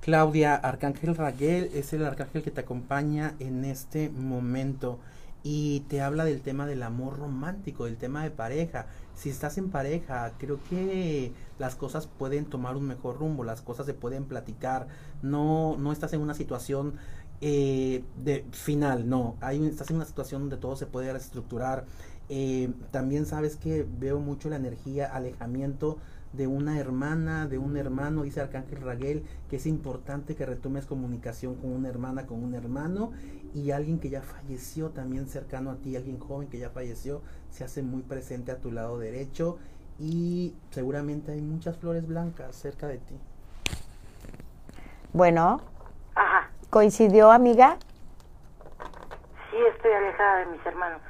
Claudia, Arcángel Raguel es el arcángel que te acompaña en este momento y te habla del tema del amor romántico, del tema de pareja. Si estás en pareja, creo que las cosas pueden tomar un mejor rumbo, las cosas se pueden platicar. No, no estás en una situación eh, de final, no. Hay, un- estás en una situación donde todo se puede reestructurar. Eh, también sabes que veo mucho la energía, alejamiento de una hermana, de un hermano, dice Arcángel Raguel, que es importante que retomes comunicación con una hermana, con un hermano y alguien que ya falleció también cercano a ti, alguien joven que ya falleció, se hace muy presente a tu lado derecho y seguramente hay muchas flores blancas cerca de ti. Bueno, Ajá. ¿coincidió, amiga? Sí, estoy alejada de mis hermanos.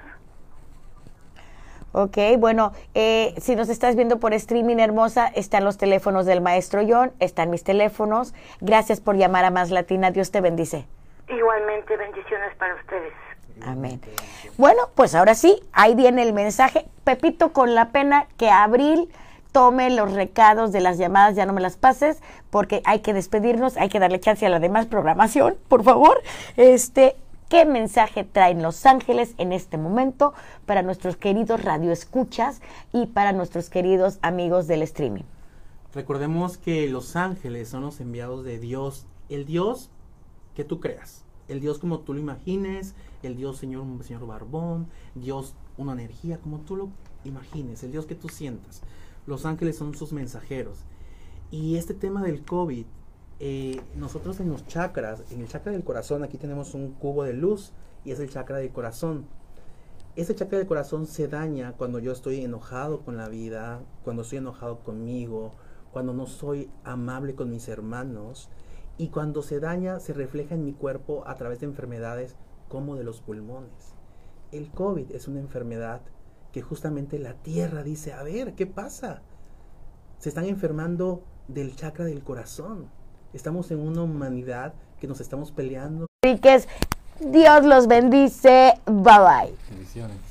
Ok, bueno, eh, si nos estás viendo por streaming, hermosa, están los teléfonos del maestro John, están mis teléfonos. Gracias por llamar a Más Latina. Dios te bendice. Igualmente, bendiciones para ustedes. Amén. Bueno, pues ahora sí, ahí viene el mensaje. Pepito, con la pena que Abril tome los recados de las llamadas, ya no me las pases, porque hay que despedirnos, hay que darle chance a la demás programación, por favor. Este, ¿qué mensaje traen Los Ángeles en este momento para nuestros queridos radioescuchas y para nuestros queridos amigos del streaming? Recordemos que los ángeles son los enviados de Dios, el Dios que tú creas, el Dios como tú lo imagines, el Dios señor, señor Barbón, Dios una energía como tú lo imagines, el Dios que tú sientas. Los ángeles son sus mensajeros. Y este tema del COVID, eh, nosotros en los chakras, en el chakra del corazón, aquí tenemos un cubo de luz y es el chakra del corazón. Ese chakra del corazón se daña cuando yo estoy enojado con la vida, cuando estoy enojado conmigo, cuando no soy amable con mis hermanos y cuando se daña se refleja en mi cuerpo a través de enfermedades como de los pulmones. El COVID es una enfermedad que justamente la Tierra dice, a ver, ¿qué pasa? Se están enfermando del chakra del corazón. Estamos en una humanidad que nos estamos peleando Enríquez, Dios los bendice. Bye bye. Bendiciones.